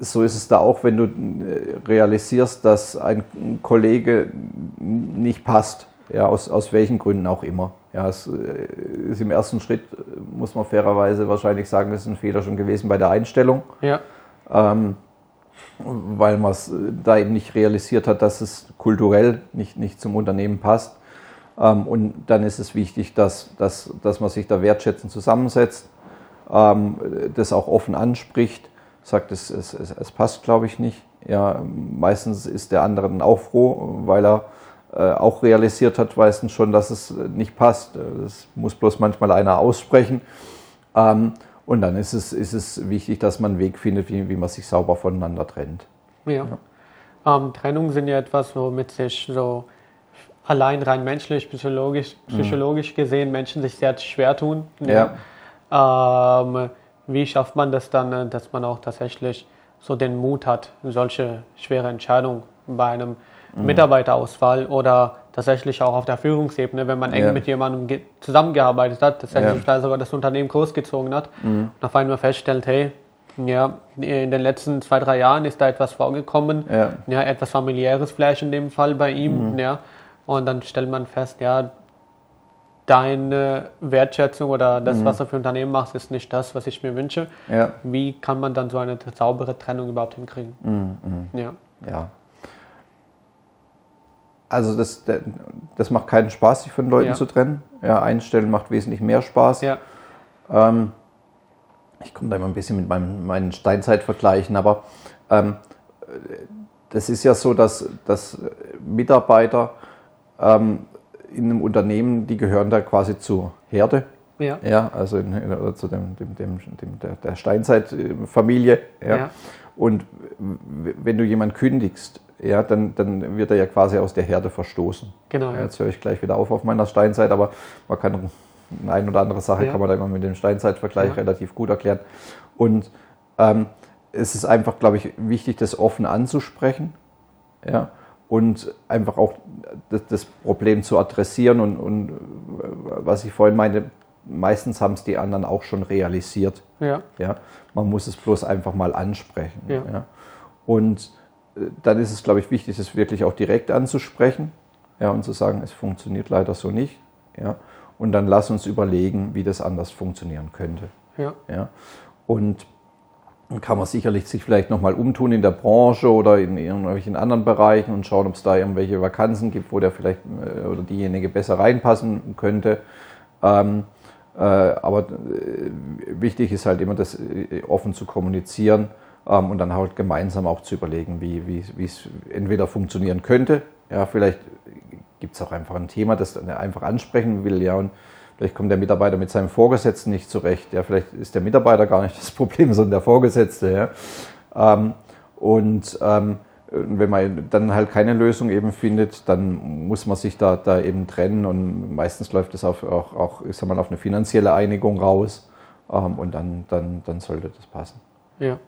so ist es da auch, wenn du äh, realisierst, dass ein Kollege nicht passt, ja, aus, aus welchen Gründen auch immer. Ja, es äh, ist im ersten Schritt, muss man fairerweise wahrscheinlich sagen, das ist ein Fehler schon gewesen bei der Einstellung. Ja. Ähm, weil man es äh, da eben nicht realisiert hat, dass es kulturell nicht, nicht zum Unternehmen passt. Ähm, und dann ist es wichtig, dass, dass, dass man sich da wertschätzend zusammensetzt, ähm, das auch offen anspricht, sagt, es, es, es passt, glaube ich, nicht. Ja, meistens ist der andere dann auch froh, weil er auch realisiert hat, meistens schon, dass es nicht passt. Das muss bloß manchmal einer aussprechen. Ähm, und dann ist es, ist es wichtig, dass man einen Weg findet, wie, wie man sich sauber voneinander trennt. Ja. ja. Ähm, Trennungen sind ja etwas, womit sich so allein rein menschlich, psychologisch, mhm. psychologisch gesehen Menschen sich sehr schwer tun. Ja. Ähm, wie schafft man das dann, äh, dass man auch tatsächlich so den Mut hat, solche schwere Entscheidungen bei einem mhm. Mitarbeiterausfall oder tatsächlich auch auf der Führungsebene, wenn man eng ja. mit jemandem zusammengearbeitet hat, tatsächlich ja. sogar das Unternehmen großgezogen hat mhm. und auf einmal feststellt, hey, ja, in den letzten zwei, drei Jahren ist da etwas vorgekommen, ja, ja etwas familiäres vielleicht in dem Fall bei ihm, mhm. ja, und dann stellt man fest, ja, deine Wertschätzung oder das, mhm. was du für Unternehmen machst, ist nicht das, was ich mir wünsche. Ja. Wie kann man dann so eine saubere Trennung überhaupt hinkriegen? Mhm. mhm. Ja. ja also das, das macht keinen Spaß, sich von Leuten ja. zu trennen. Ja, einstellen macht wesentlich mehr Spaß. Ja. Ähm, ich komme da immer ein bisschen mit meinem, meinen Steinzeitvergleichen, aber ähm, das ist ja so, dass, dass Mitarbeiter ähm, in einem Unternehmen, die gehören da quasi zur Herde. Ja. ja also in, in, zu dem, dem, dem, dem der, der Steinzeitfamilie. Ja. ja. Und wenn du jemanden kündigst, ja, dann, dann wird er ja quasi aus der Herde verstoßen. Genau. Ja. Jetzt höre ich gleich wieder auf auf meiner Steinzeit, aber man kann eine oder andere Sache ja. kann man da immer mit dem Steinzeitvergleich ja. relativ gut erklären. Und ähm, es ist einfach, glaube ich, wichtig, das offen anzusprechen. Ja, und einfach auch das, das Problem zu adressieren und, und, was ich vorhin meinte, meistens haben es die anderen auch schon realisiert. Ja. Ja, man muss es bloß einfach mal ansprechen. Ja. ja. Und dann ist es, glaube ich, wichtig, das wirklich auch direkt anzusprechen ja, und zu sagen, es funktioniert leider so nicht. Ja, und dann lass uns überlegen, wie das anders funktionieren könnte. Ja. Ja, und dann kann man sicherlich sich vielleicht nochmal umtun in der Branche oder in irgendwelchen anderen Bereichen und schauen, ob es da irgendwelche Vakanzen gibt, wo der vielleicht äh, oder diejenige besser reinpassen könnte. Ähm, Äh, aber äh, wichtig ist halt immer, das äh, offen zu kommunizieren ähm, und dann halt gemeinsam auch zu überlegen, wie, es entweder funktionieren könnte. Ja, vielleicht gibt es auch einfach ein Thema, das er einfach ansprechen will, ja, und vielleicht kommt der Mitarbeiter mit seinem Vorgesetzten nicht zurecht. Ja, vielleicht ist der Mitarbeiter gar nicht das [laughs] Problem, sondern der Vorgesetzte. Ja. Ähm, und ähm, wenn man dann halt keine Lösung eben findet, dann muss man sich da, da eben trennen und meistens läuft es auf, auch, auch ich sag mal, auf eine finanzielle Einigung raus ähm, und dann, dann, dann sollte das passen. Ja,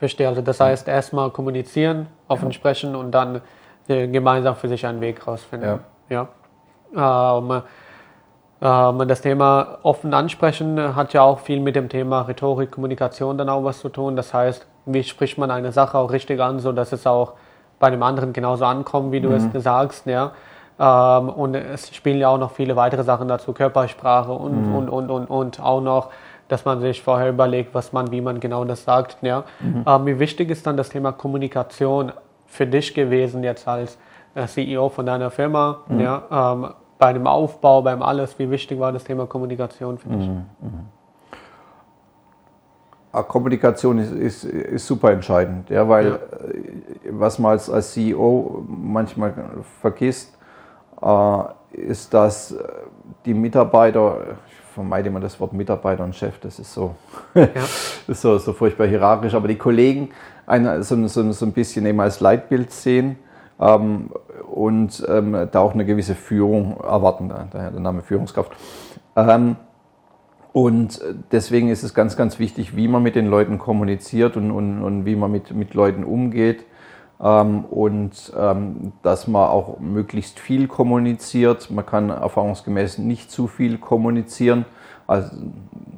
verstehe. Also das heißt erstmal kommunizieren, offen ja. sprechen und dann äh, gemeinsam für sich einen Weg rausfinden. Ja. ja. Ähm, ähm, das Thema offen ansprechen hat ja auch viel mit dem Thema Rhetorik, Kommunikation dann auch was zu tun. Das heißt, wie spricht man eine Sache auch richtig an, so dass es auch bei dem anderen genauso ankommt, wie du mhm. es sagst, ja. Ähm, und es spielen ja auch noch viele weitere Sachen dazu, Körpersprache und, mhm. und, und, und, und auch noch, dass man sich vorher überlegt, was man, wie man genau das sagt, ja. Mhm. Ähm, wie wichtig ist dann das Thema Kommunikation für dich gewesen jetzt als äh, CEO von deiner Firma, mhm. ja, ähm, bei dem Aufbau, beim alles, wie wichtig war das Thema Kommunikation für dich? Mhm. mhm. Ah, Kommunikation ist, ist, ist, super entscheidend, ja, weil ja. Äh, was man als, als CEO manchmal vergisst, äh, ist, dass die Mitarbeiter, vermeide immer das Wort Mitarbeiter und Chef, das ist so, [laughs] ja. das ist so, so furchtbar hierarchisch, aber die Kollegen eine, so, so, so ein bisschen eben als Leitbild sehen ähm, und ähm, da auch eine gewisse Führung erwarten, daher der Name Führungskraft. Ähm, und deswegen ist es ganz, ganz wichtig, wie man mit den Leuten kommuniziert und, und, und wie man mit, mit Leuten umgeht. Ähm, und ähm, dass man auch möglichst viel kommuniziert. Man kann erfahrungsgemäß nicht zu viel kommunizieren, also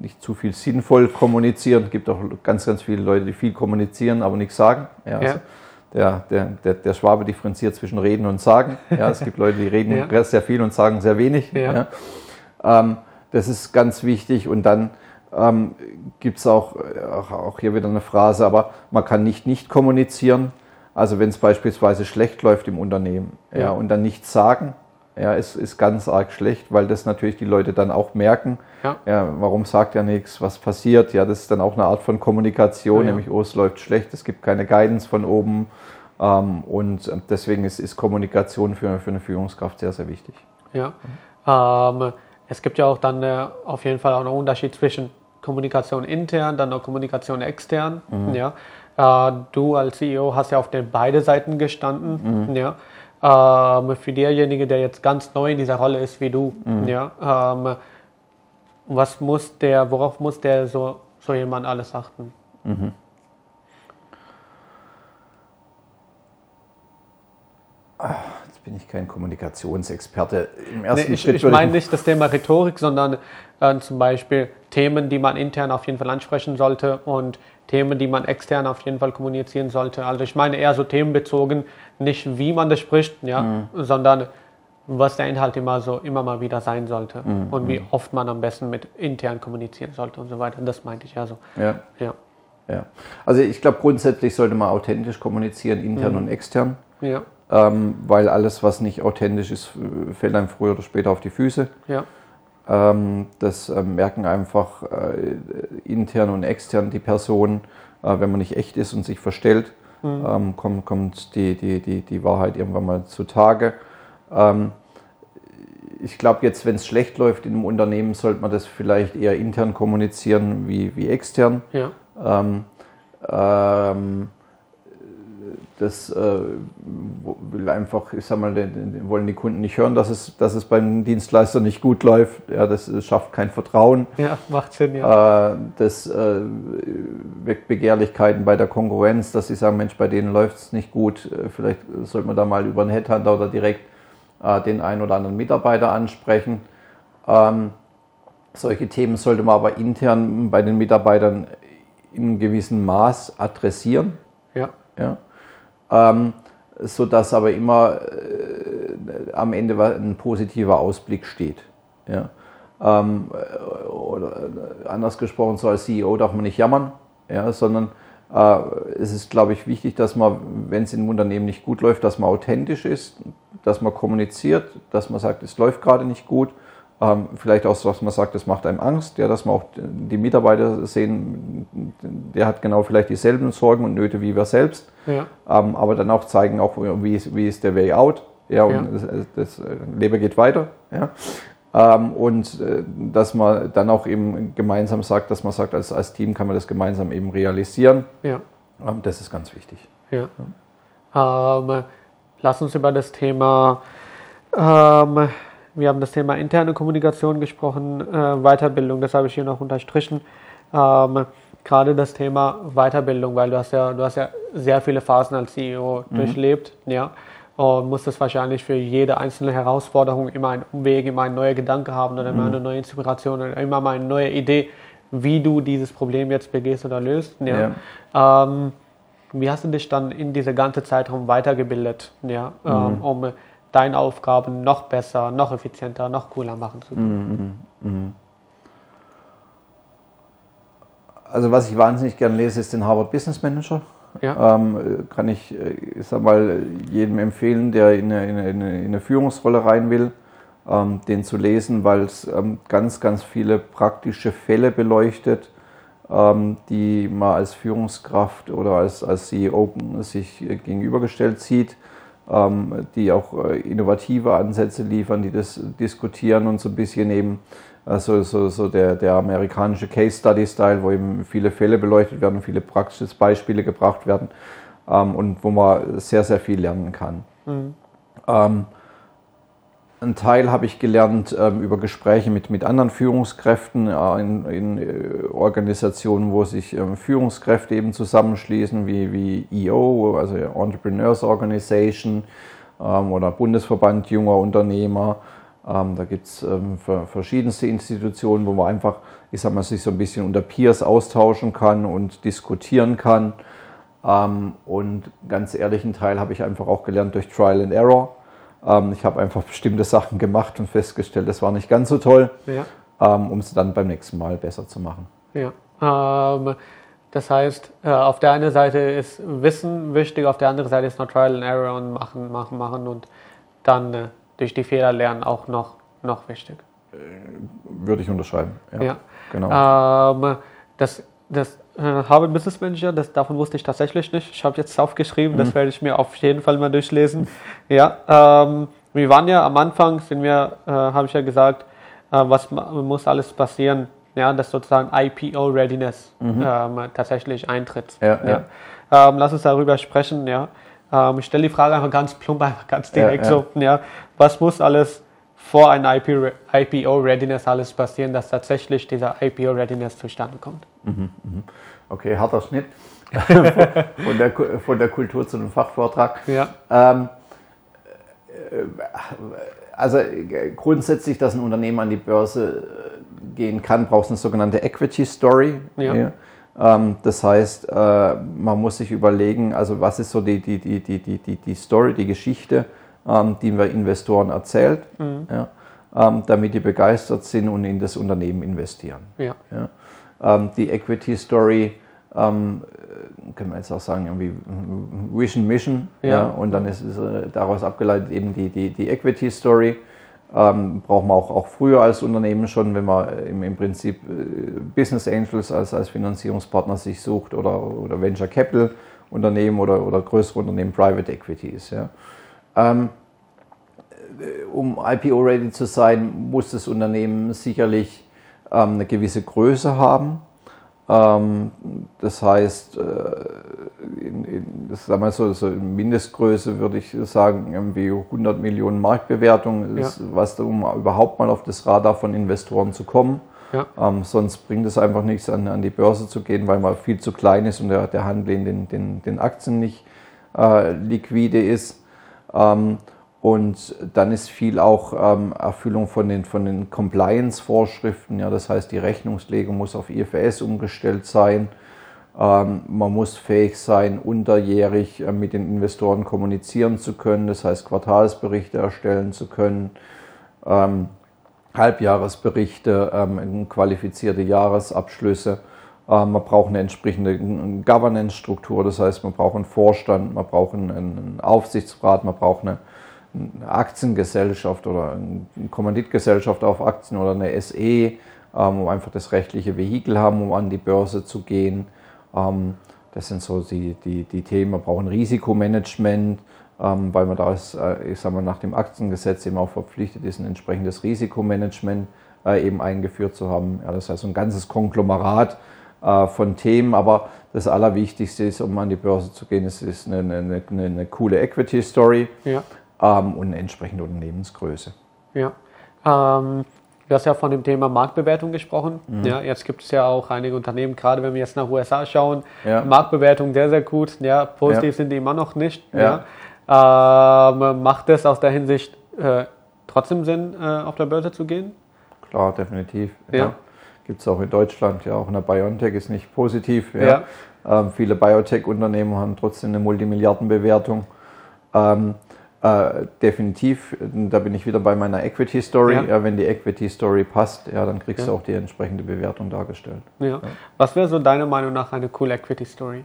nicht zu viel sinnvoll kommunizieren. Es gibt auch ganz, ganz viele Leute, die viel kommunizieren, aber nichts sagen. Ja, also der, der, der, der, Schwabe differenziert zwischen Reden und Sagen. Ja, es gibt Leute, die reden [laughs] ja. sehr viel und sagen sehr wenig. Ja. Ähm, das ist ganz wichtig. Und dann ähm, gibt es auch, auch hier wieder eine Phrase, aber man kann nicht nicht kommunizieren. Also wenn es beispielsweise schlecht läuft im Unternehmen ja. ja und dann nichts sagen, ja, ist, ist ganz arg schlecht, weil das natürlich die Leute dann auch merken. Ja. ja warum sagt er nichts? Was passiert? Ja, das ist dann auch eine Art von Kommunikation, ja, nämlich, oh, es läuft schlecht, es gibt keine Guidance von oben. Ähm, und deswegen ist, ist Kommunikation für, für eine Führungskraft sehr, sehr wichtig. Ja. Ähm, es gibt ja auch dann äh, auf jeden Fall auch einen Unterschied zwischen Kommunikation intern, dann noch Kommunikation extern. Mhm. Ja. Äh, du als CEO hast ja auf den beide Seiten gestanden. Mhm. Ja. Ähm, für derjenige, der jetzt ganz neu in dieser Rolle ist wie du, mhm. ja, ähm, was muss der, worauf muss der so, so jemand alles achten? Mhm. bin ich kein Kommunikationsexperte. Im ersten nee, ich, Schritt ich meine nicht das Thema Rhetorik, sondern äh, zum Beispiel Themen, die man intern auf jeden Fall ansprechen sollte und Themen, die man extern auf jeden Fall kommunizieren sollte. Also ich meine eher so themenbezogen, nicht wie man das spricht, ja, mhm. sondern was der Inhalt immer so immer mal wieder sein sollte mhm. und wie mhm. oft man am besten mit intern kommunizieren sollte und so weiter. Das meinte ich ja so. Ja. ja. ja. Also ich glaube grundsätzlich sollte man authentisch kommunizieren, intern mhm. und extern. Ja ähm, weil alles, was nicht authentisch ist, fällt einem früher oder später auf die Füße. Ja. Ähm, das äh, merken einfach äh, intern und extern die Personen, äh, wenn man nicht echt ist und sich verstellt, mhm. ähm, kommt, kommt die, die, die, die Wahrheit irgendwann mal zutage. Ähm, ich glaube, jetzt, wenn es schlecht läuft in einem Unternehmen, sollte man das vielleicht eher intern kommunizieren wie, wie extern. Ja. Ähm, ähm, das äh, will einfach, ich sag mal, den, wollen die Kunden nicht hören, dass es, dass es beim Dienstleister nicht gut läuft. Ja, das, das schafft kein Vertrauen. Ja, macht Sinn, ja. Äh, das äh, weckt Begehrlichkeiten bei der Konkurrenz, dass sie sagen, Mensch, bei denen läuft es nicht gut. Äh, vielleicht sollte man da mal über einen Headhunter oder direkt äh, den einen oder anderen Mitarbeiter ansprechen. Ähm, solche Themen sollte man aber intern bei den Mitarbeitern in einem gewissen Maß adressieren. Ja. ja ähm, sodass aber immer äh, am Ende ein positiver Ausblick steht. Ja. Ähm, oder äh, anders gesprochen, so als CEO darf man nicht jammern, ja, sondern äh, es ist, glaube ich, wichtig, dass man, wenn es im Unternehmen nicht gut läuft, dass man authentisch ist, dass man kommuniziert, dass man sagt, es läuft gerade nicht gut Ähm, vielleicht auch so, was man sagt, das macht einem Angst, ja, dass man auch die Mitarbeiter sehen, der hat genau vielleicht dieselben Sorgen und Nöte wie wir selbst. Ja. Ähm, aber dann auch zeigen, auch wie, ist, wie ist der Way out. Ja, und ja. Das, das Leben geht weiter. Ja. Ähm, und äh, dass man dann auch eben gemeinsam sagt, dass man sagt, als, als Team kann man das gemeinsam eben realisieren. Ja. Ähm, das ist ganz wichtig. Ja. Ähm, lass uns über das Thema ähm, wir haben das Thema interne Kommunikation gesprochen, äh, Weiterbildung, das habe ich hier noch unterstrichen. Ähm, gerade das Thema Weiterbildung, weil du hast ja, du hast ja sehr viele Phasen als CEO mhm. durchlebt, ja, und musstest wahrscheinlich für jede einzelne Herausforderung immer einen Umweg, immer einen neuen Gedanke haben oder immer mhm. eine neue Inspiration oder immer mal eine neue Idee, wie du dieses Problem jetzt begehst oder löst. Ja. ja. Ähm, wie hast du dich dann in diese ganze Zeitraum weitergebildet, ja, mhm. ähm, um deine Aufgaben noch besser, noch effizienter, noch cooler machen zu können. Mhm, mh, mh. Also was ich wahnsinnig gerne lese, ist den Harvard Business Manager. Ja. Ähm, kann ich, äh, ich sag mal, jedem empfehlen, der in eine, in eine, in eine Führungsrolle rein will, ähm, den zu lesen, weil es ähm, ganz, ganz viele praktische Fälle beleuchtet, ähm, die man als Führungskraft oder als, als CEO sich gegenübergestellt sieht die auch äh, innovative Ansätze liefern, die das diskutieren und so ein bisschen eben also so, so der, der amerikanische Case Study Style, wo eben viele Fälle beleuchtet werden, viele praktische Beispiele gebracht werden ähm, und wo man sehr, sehr viel lernen kann. Mhm. Ähm, ein Teil habe ich gelernt ähm, über Gespräche mit, mit anderen Führungskräften äh, in, in äh, Organisationen, wo sich ähm, Führungskräfte eben zusammenschließen, wie, wie EO, also Entrepreneurs Organization ähm, oder Bundesverband junger Unternehmer. Ähm, da gibt es ähm, verschiedenste Institutionen, wo man einfach, ich sag mal, sich so ein bisschen unter Peers austauschen kann und diskutieren kann. Ähm, und ganz ehrlichen Teil habe ich einfach auch gelernt durch Trial and Error ähm, ich habe einfach bestimmte Sachen gemacht und festgestellt, das war nicht ganz so toll, ja. ähm, um es dann beim nächsten Mal besser zu machen. Ja. Ähm, das heißt, äh, auf der einen Seite ist Wissen wichtig, auf der anderen Seite ist noch Trial and Error und machen, machen, machen und dann äh, durch die Fehler lernen auch noch, noch wichtig. Äh, würde ich unterschreiben. Ja, ja. genau. Ähm, das, das äh, Harvard Business Manager, das, davon wusste ich tatsächlich nicht. Ich habe jetzt aufgeschrieben, mhm. das werde ich mir auf jeden Fall mal durchlesen. [laughs] Ja, ähm, wir waren ja am Anfang, sind wir, äh, habe ich ja gesagt, äh, was muss alles passieren, ja, dass sozusagen IPO Readiness mhm. ähm, tatsächlich eintritt. Ja, ja. ja. Ähm, lass uns darüber sprechen. Ja, ähm, ich stelle die Frage einfach ganz plump, [laughs] einfach ganz direkt so. Ja, was muss alles vor einer IPO-Readiness alles passieren, dass tatsächlich dieser IPO-Readiness zustande kommt. Mhm, mhm. Okay, harter Schnitt [laughs] von, der, von der Kultur zu einem Fachvortrag. Ja. Ähm, äh, also grundsätzlich, dass ein Unternehmen an die Börse äh, gehen kann, braucht es eine sogenannte Equity Story. Ja. ja. Ähm, das heißt, äh, man muss sich überlegen, also was ist so die, die, die, die, die, die Story, die Geschichte, ähm, die wir Investoren erzählt, mhm. ja, ähm, damit die begeistert sind und in das Unternehmen investieren. Ja. ja. Ähm, die Equity Story ähm, können wir jetzt auch sagen, irgendwie Vision Mission. Ja. ja und dann ist es äh, daraus abgeleitet eben die, die, die Equity Story. Ähm, braucht man auch, auch früher als Unternehmen schon, wenn man im, im Prinzip äh, Business Angels als, als Finanzierungspartner sich sucht oder, oder Venture Capital Unternehmen oder, oder größere Unternehmen, Private Equities. Ja. Ähm, äh, um IPO-ready zu sein, muss das Unternehmen sicherlich ähm, eine gewisse Größe haben. Ähm, das heißt, äh, in, in, sagen wir so, so in Mindestgröße würde ich sagen, irgendwie 100 Millionen Marktbewertung ist, ja. was um überhaupt mal auf das Radar von Investoren zu kommen. Ja. Ähm, sonst bringt es einfach nichts, an, an, die Börse zu gehen, weil man viel zu klein ist und der, der Handel in den, den, den Aktien nicht äh, liquide ist. Ähm, und dann ist viel auch ähm, Erfüllung von den, von den Compliance-Vorschriften. Ja, das heißt, die Rechnungslegung muss auf IFRS umgestellt sein. Ähm, man muss fähig sein, unterjährig äh, mit den Investoren kommunizieren zu können. Das heißt, Quartalsberichte erstellen zu können, ähm, Halbjahresberichte, ähm, qualifizierte Jahresabschlüsse. Ähm, man braucht eine entsprechende Governance-Struktur. Das heißt, man braucht einen Vorstand, man braucht einen, Aufsichtsrat, man braucht eine Aktiengesellschaft oder eine Kommanditgesellschaft auf Aktien oder eine SE, ähm, um einfach das rechtliche Vehikel haben, um an die Börse zu gehen. Ähm, das sind so die, die, die Themen. Wir brauchen Risikomanagement, ähm, weil man da ist, äh, ich sag mal, nach dem Aktiengesetz eben auch verpflichtet ist, ein entsprechendes Risikomanagement äh, eben eingeführt zu haben. Das heißt, ein ganzes Konglomerat äh, von Themen, aber das Allerwichtigste ist, um an die Börse zu gehen, es ist eine, eine, eine, eine coole Equity-Story ja. ähm, und eine entsprechende Unternehmensgröße. Ja. Ähm, du hast ja von dem Thema Marktbewertung gesprochen. Mhm. Ja, jetzt gibt es ja auch einige Unternehmen, gerade wenn wir jetzt nach USA schauen, ja. Marktbewertung sehr, sehr gut. Ja, positiv ja. sind die immer noch nicht. Ja. Ähm, macht es aus der Hinsicht äh, trotzdem Sinn, äh, auf der Börse zu gehen? Klar, definitiv. Ja. Gibt es auch in Deutschland, ja, auch in der BioNTech ist nicht positiv. Ja. Ähm, viele Biotech-Unternehmen haben trotzdem eine Multimilliardenbewertung. Ähm, äh, definitiv, da bin ich wieder bei meiner Equity Story. Ja. ja wenn die Equity Story passt, ja, dann kriegst ja. du auch die entsprechende Bewertung dargestellt. Ja. Was wäre so deiner Meinung nach eine coole Equity Story?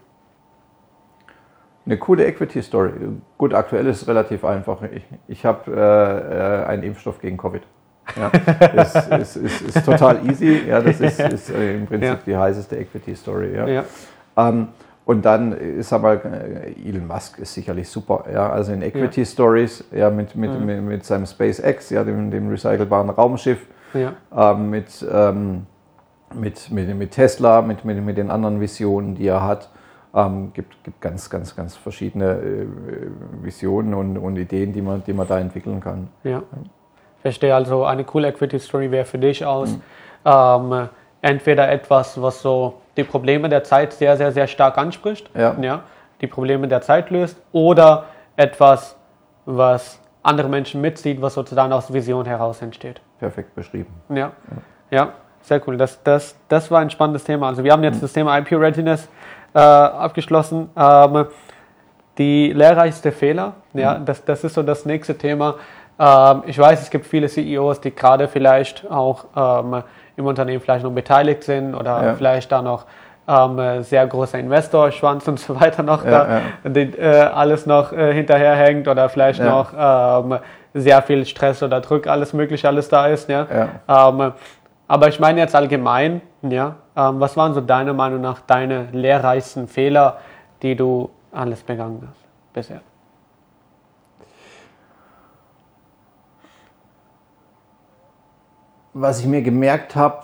Eine coole Equity Story. Gut, aktuell ist es relativ einfach. Ich, ich habe äh, äh, einen Impfstoff gegen Covid. Ja, das ist, ist, ist, total easy. Ja, das ist, ist äh, im Prinzip ja. die heißeste Equity Story. Ja. ja. Ähm, und dann ist aber äh, Elon Musk ist sicherlich super. Ja, also in Equity Stories, ja, mit, mit, mhm. mit, mit, seinem SpaceX, ja, dem, dem recycelbaren Raumschiff, ja. ähm, mit, ähm, mit, mit, mit Tesla, mit, mit, mit den anderen Visionen, die er hat. Ähm, gibt, gibt ganz, ganz, ganz verschiedene äh, Visionen und, und Ideen, die man, die man da entwickeln kann. Ja. Verstehe also, eine coole Equity Story wäre für dich aus mhm. ähm, entweder etwas, was so die Probleme der Zeit sehr, sehr, sehr stark anspricht, ja. ja, die Probleme der Zeit löst, oder etwas, was andere Menschen mitzieht, was sozusagen aus Vision heraus entsteht. Perfekt beschrieben. Ja, ja, ja sehr cool. Das, das, das war ein spannendes Thema. Also wir haben jetzt mhm. das Thema IP Readiness äh, abgeschlossen. Ähm, die lehrreichste Fehler, ja, mhm. das, das ist so das nächste Thema. Ähm, ich weiß, es gibt viele CEOs, die gerade vielleicht auch ähm, im Unternehmen vielleicht noch beteiligt sind oder ja. vielleicht da noch ähm, sehr großer Investor, Schwanz und so weiter noch ja, da, ja. Die, äh, alles noch äh, hinterherhängt oder vielleicht noch ähm, sehr viel Stress oder Druck, alles mögliche, alles da ist. Ja? Ähm, aber ich meine jetzt allgemein, ja, ähm, was waren so deiner Meinung nach deine lehrreichsten Fehler, die du alles begangen hast bisher? Was ich mir gemerkt habe,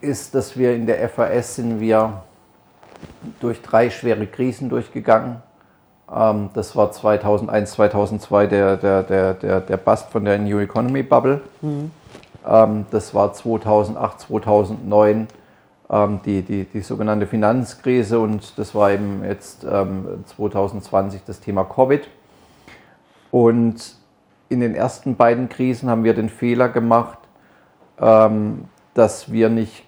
ist, dass wir in der FAS sind wir durch drei schwere Krisen durchgegangen. Ähm, das war 2001, 2002 der, der, der, der, der Bust von der New Economy Bubble. Mhm. Ähm, das war 2008, 2009 ähm, die, die, die sogenannte Finanzkrise und das war eben jetzt 2020 das Thema Covid. Und in den ersten beiden Krisen haben wir den Fehler gemacht, ähm, dass wir nicht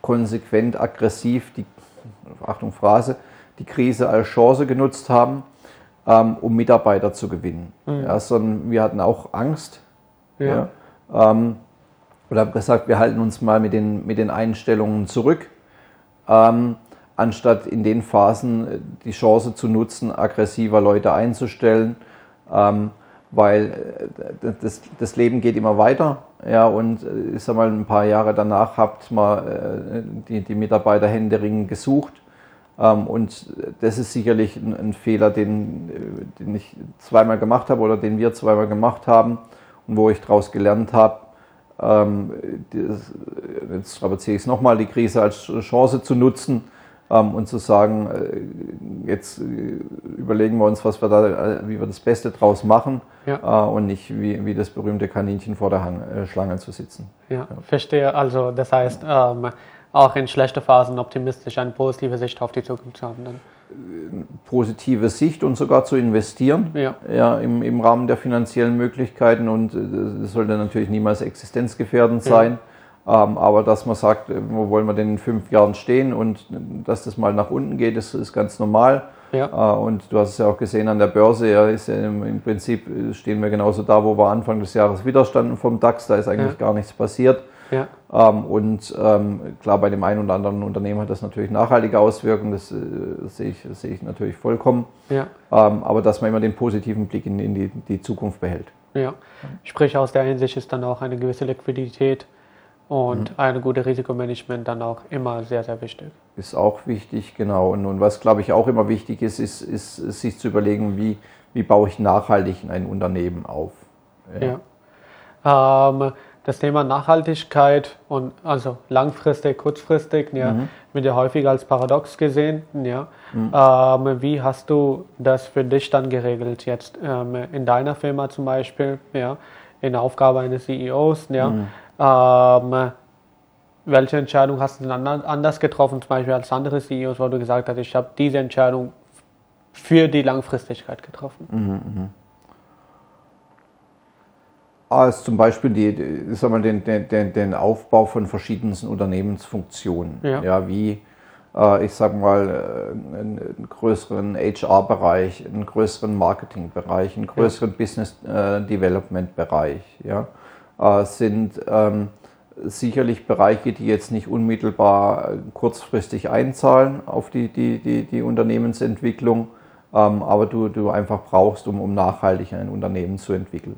konsequent aggressiv die, Achtung Phrase, die Krise als Chance genutzt haben, ähm, um Mitarbeiter zu gewinnen. Mhm. Ja, sondern wir hatten auch Angst. Ja. ja ähm, oder haben gesagt, wir halten uns mal mit den, mit den Einstellungen zurück, ähm, anstatt in den Phasen die Chance zu nutzen, aggressiver Leute einzustellen. Ähm, weil äh, das, das Leben geht immer weiter. Ja, und äh, ich sag mal, ein paar Jahre danach habt man äh, die, die Mitarbeiter händeringend gesucht. Ähm, und das ist sicherlich ein, ein Fehler, den, den ich zweimal gemacht habe oder den wir zweimal gemacht haben und wo ich daraus gelernt habe, ähm, jetzt strapaziere ich es nochmal, die Krise als Chance zu nutzen und zu sagen, äh, jetzt äh, überlegen wir uns, was wir da, äh, wie wir das Beste draus machen ja. und nicht wie, wie das berühmte Kaninchen vor der Hang, Schlange zu sitzen. Ja, ja, verstehe. Also das heißt, ähm, auch in schlechten Phasen optimistisch eine positive Sicht auf die Zukunft zu haben. Dann. Positive Sicht und sogar zu investieren ja. Ja, im, im Rahmen der finanziellen Möglichkeiten und das sollte natürlich niemals existenzgefährdend sein. Ja ähm, aber dass man sagt, äh, wo wollen wir denn in fünf Jahren stehen und dass das mal nach unten geht, das ist ganz normal. Ja. Äh, und du hast es ja auch gesehen an der Börse, ja, ist ja im, Prinzip stehen wir genauso da, wo wir Anfang des Jahres wieder standen vom DAX, da ist eigentlich ja. gar nichts passiert. Ja. Ähm, und ähm, klar, bei dem einen oder anderen Unternehmen hat das natürlich nachhaltige Auswirkungen, das, äh, sehe, ich, das sehe ich natürlich vollkommen. Ja. Ähm, aber dass man immer den positiven Blick in, in die, die, Zukunft behält. Ja, sprich aus der Hinsicht ist dann auch eine gewisse Liquidität und mhm. ein gutes Risikomanagement dann auch immer sehr, sehr wichtig. Ist auch wichtig, genau. Und, und was, glaube ich, auch immer wichtig ist, ist, ist, ist sich zu überlegen, wie, wie baue ich nachhaltig ein Unternehmen auf. Ja. ja. Ähm, das Thema Nachhaltigkeit und also langfristig, kurzfristig, ja, mhm. wird ja häufig als Paradox gesehen. Ja. Mhm. Ähm, wie hast du das für dich dann geregelt jetzt ähm, in deiner Firma zum Beispiel, ja, in der Aufgabe eines CEOs, ja? Mhm. Ähm, welche Entscheidung hast du dann anders getroffen, zum Beispiel als andere CEOs, wo du gesagt hast, ich habe diese Entscheidung für die Langfristigkeit getroffen? Mhm, mh. als zum Beispiel die, sagen wir, den, den, den Aufbau von verschiedensten Unternehmensfunktionen. Ja. ja wie, äh, ich sage mal, äh, einen, größeren HR-Bereich, einen größeren Marketing-Bereich, einen größeren ja. Business-Development-Bereich. Äh, ja, sind ähm, sicherlich Bereiche, die jetzt nicht unmittelbar kurzfristig einzahlen auf die, die, die, die Unternehmensentwicklung, ähm, aber du, du einfach brauchst, um, um nachhaltig ein Unternehmen zu entwickeln.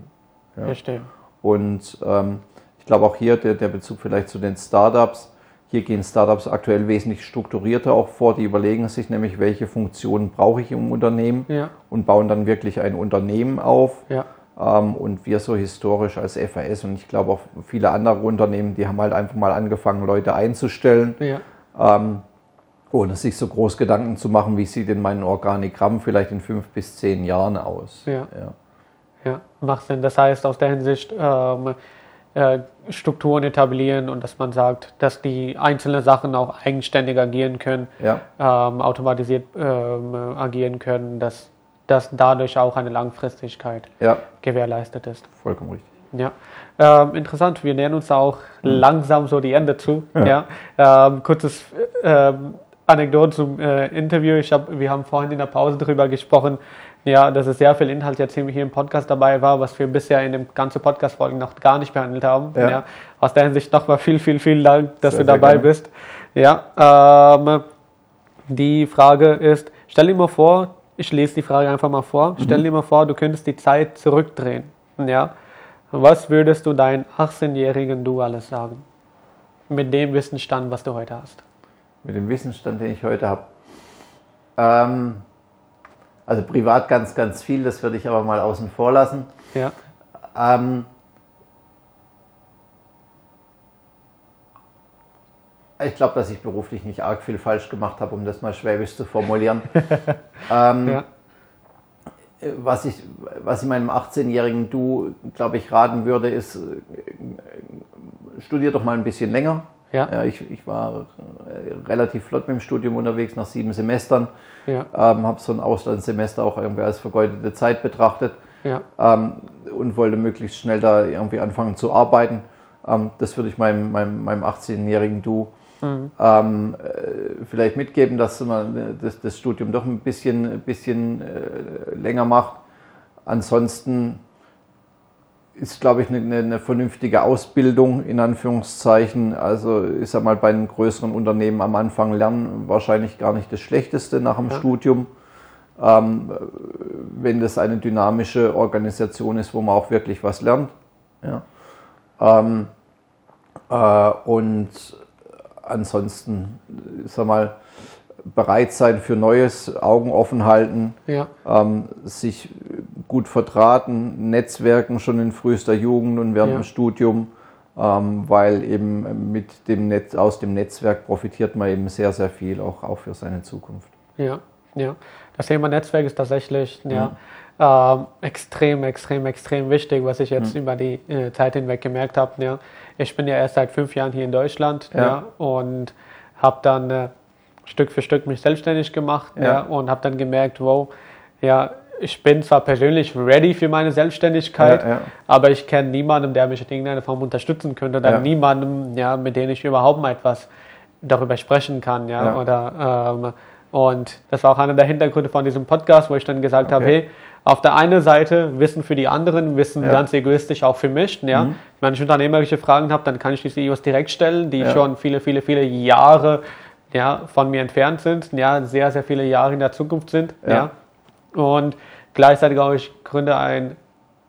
Ja. Verstehe. Und ähm, ich glaube auch hier der, der Bezug vielleicht zu den Startups. Hier gehen Startups aktuell wesentlich strukturierter auch vor. Die überlegen sich nämlich, welche Funktionen brauche ich im Unternehmen ja. und bauen dann wirklich ein Unternehmen auf. Ja. Ähm, und wir so historisch als FAS und ich glaube auch viele andere Unternehmen, die haben halt einfach mal angefangen, Leute einzustellen. Ja. Ähm, ohne sich so groß Gedanken zu machen, wie sieht denn mein Organigramm vielleicht in fünf bis zehn Jahren aus. Ja. ja. Ja, macht Sinn. Das heißt, aus der Hinsicht ähm, äh, Strukturen etablieren und dass man sagt, dass die einzelnen Sachen auch eigenständig agieren können, ja. ähm, automatisiert ähm, agieren können, dass, dass dadurch auch eine Langfristigkeit ja. gewährleistet ist. Vollkommen richtig. Ja, ähm, interessant. Wir nähern uns auch mhm. langsam so die Ende zu. Ja. ja. Ähm, kurzes ähm, Anekdote zum äh, Interview. Ich hab, wir haben vorhin in der Pause darüber gesprochen, ja, dass es sehr viel Inhalt jetzt hier im Podcast dabei war, was wir bisher in dem ganzen Podcast-Folgen noch gar nicht behandelt haben. Ja. ja. Aus der Hinsicht nochmal viel, viel, vielen Dank, dass sehr, du dabei bist. Ja, ähm, die Frage ist, stell dir mal vor, ich lese die Frage einfach mal vor, mhm. stell dir mal vor, du könntest die Zeit zurückdrehen. Ja, was würdest du deinen 18-jährigen Du alles sagen? Mit dem Wissensstand, was du heute hast. Mit dem Wissensstand, den ich heute habe. Ähm, also privat ganz, ganz viel, das würde ich aber mal außen vor lassen. Ja. Ähm, ich glaube, dass ich beruflich nicht arg viel falsch gemacht habe, um das mal schwäbisch zu formulieren. [laughs] ähm, ja. was, ich, was ich meinem 18-jährigen Du, glaube ich, raten würde, ist, äh, studier doch mal ein bisschen länger. Ja. ja ich, ich war äh, relativ flott mit dem Studium unterwegs, nach sieben Semestern. Ja. Ähm, habe so ein Auslandssemester auch irgendwie als vergeudete Zeit betrachtet ja. ähm, und wollte möglichst schnell da irgendwie anfangen zu arbeiten. Ähm, das würde ich meinem, meinem, meinem 18-jährigen Du mhm. ähm, äh, vielleicht mitgeben, dass man das, das Studium doch ein bisschen, bisschen äh, länger macht. Ansonsten ist, glaube ich, eine, eine, vernünftige Ausbildung in Anführungszeichen. Also ich sag mal, bei einem größeren Unternehmen am Anfang lernen wahrscheinlich gar nicht das Schlechteste nach dem ja. Studium. Ähm, wenn das eine dynamische Organisation ist, wo man auch wirklich was lernt. Ja. Ähm, äh, und ansonsten, ich sag mal, bereit sein für Neues, Augen offen halten, ja. ähm, sich gut vertraten, Netzwerken schon in frühester Jugend und während ja. dem Studium, ähm, weil eben mit dem Netz, aus dem Netzwerk profitiert man eben sehr, sehr viel, auch, auch für seine Zukunft. Ja, ja. Das Thema Netzwerk ist tatsächlich ja, ja äh, extrem, extrem, extrem wichtig, was ich jetzt mhm. über die äh, Zeit hinweg gemerkt habe. Ja. Ich bin ja erst seit fünf Jahren hier in Deutschland ja. und habe dann äh, Stück für Stück mich selbstständig gemacht ja. ja und habe dann gemerkt, wow, ja, ich bin zwar persönlich ready für meine Selbstständigkeit, ja, ja. aber ich kenne niemanden, der mich in irgendeiner Form unterstützen könnte oder ja. niemanden, ja, mit dem ich überhaupt mal etwas darüber sprechen kann, ja, oder ähm, Und das war auch einer der Hintergründe von diesem Podcast, wo ich dann gesagt okay. habe, hey, auf der einen Seite Wissen für die anderen, Wissen ja. ganz egoistisch auch für mich. Ja? Mhm. Wenn ich unternehmerische Fragen habe, dann kann ich die CEOs direkt stellen, die ja. schon viele, viele, viele Jahre ja, von mir entfernt sind, ja, sehr, sehr viele Jahre in der Zukunft sind. Ja. ja. Und gleichzeitig auch, ich gründe ein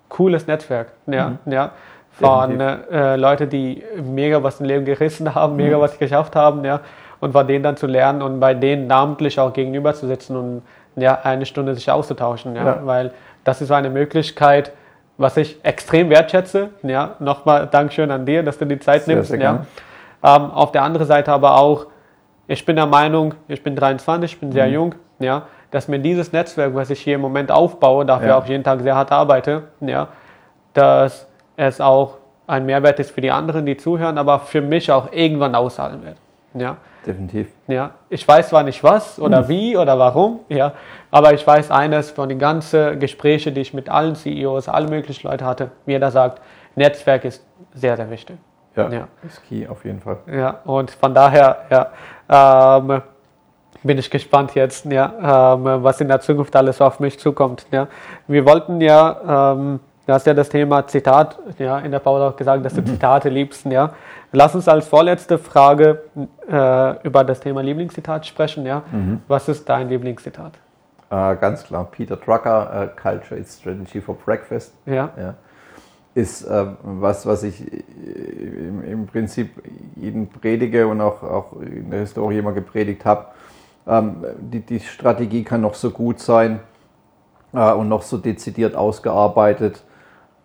cooles Netzwerk ja, mhm. ja, von äh, Leuten, die mega was im Leben gerissen haben, mega mhm. was geschafft haben. Ja, und von denen dann zu lernen und bei denen namentlich auch gegenüber zu sitzen und ja, eine Stunde sich auszutauschen. Ja, ja. Weil das ist so eine Möglichkeit, was ich extrem wertschätze. Ja, nochmal Dankeschön an dir, dass du die Zeit sehr, nimmst. Sehr ja. Ähm, auf der anderen Seite aber auch, ich bin der Meinung, ich bin 23, ich bin sehr mhm. jung, ja, dass mir dieses Netzwerk, was ich hier im Moment aufbaue, dafür ja. auch jeden Tag sehr hart arbeite, ja, dass es auch ein Mehrwert ist für die anderen, die zuhören, aber für mich auch irgendwann auszahlen wird. Ja. Definitiv. Ja. Ich weiß zwar nicht was oder mhm. wie oder warum, ja, aber ich weiß eines von den ganzen Gesprächen, die ich mit allen CEOs, allen möglichen Leuten hatte, mir da sagt, Netzwerk ist sehr, sehr wichtig. Ja, ja, ist key auf jeden Fall. Ja, und von daher, ja, ähm, bin ich gespannt jetzt, ja, ähm, was in der Zukunft alles auf mich zukommt. Ja. Wir wollten ja, ähm, du hast ja das Thema Zitat, ja, in der Pause auch gesagt, dass du mhm. Zitate liebst, ja. Lass uns als vorletzte Frage äh, über das Thema Lieblingszitat sprechen, ja. Mhm. Was ist dein Lieblingszitat? Äh, ganz klar, Peter Drucker, uh, Culture is Strategy for Breakfast. Ja. ja. Ist äh, was, was ich im, im, Prinzip jeden predige und auch, auch in der Historie immer gepredigt habe ähm, die, die, Strategie kann noch so gut sein äh, und noch so dezidiert ausgearbeitet.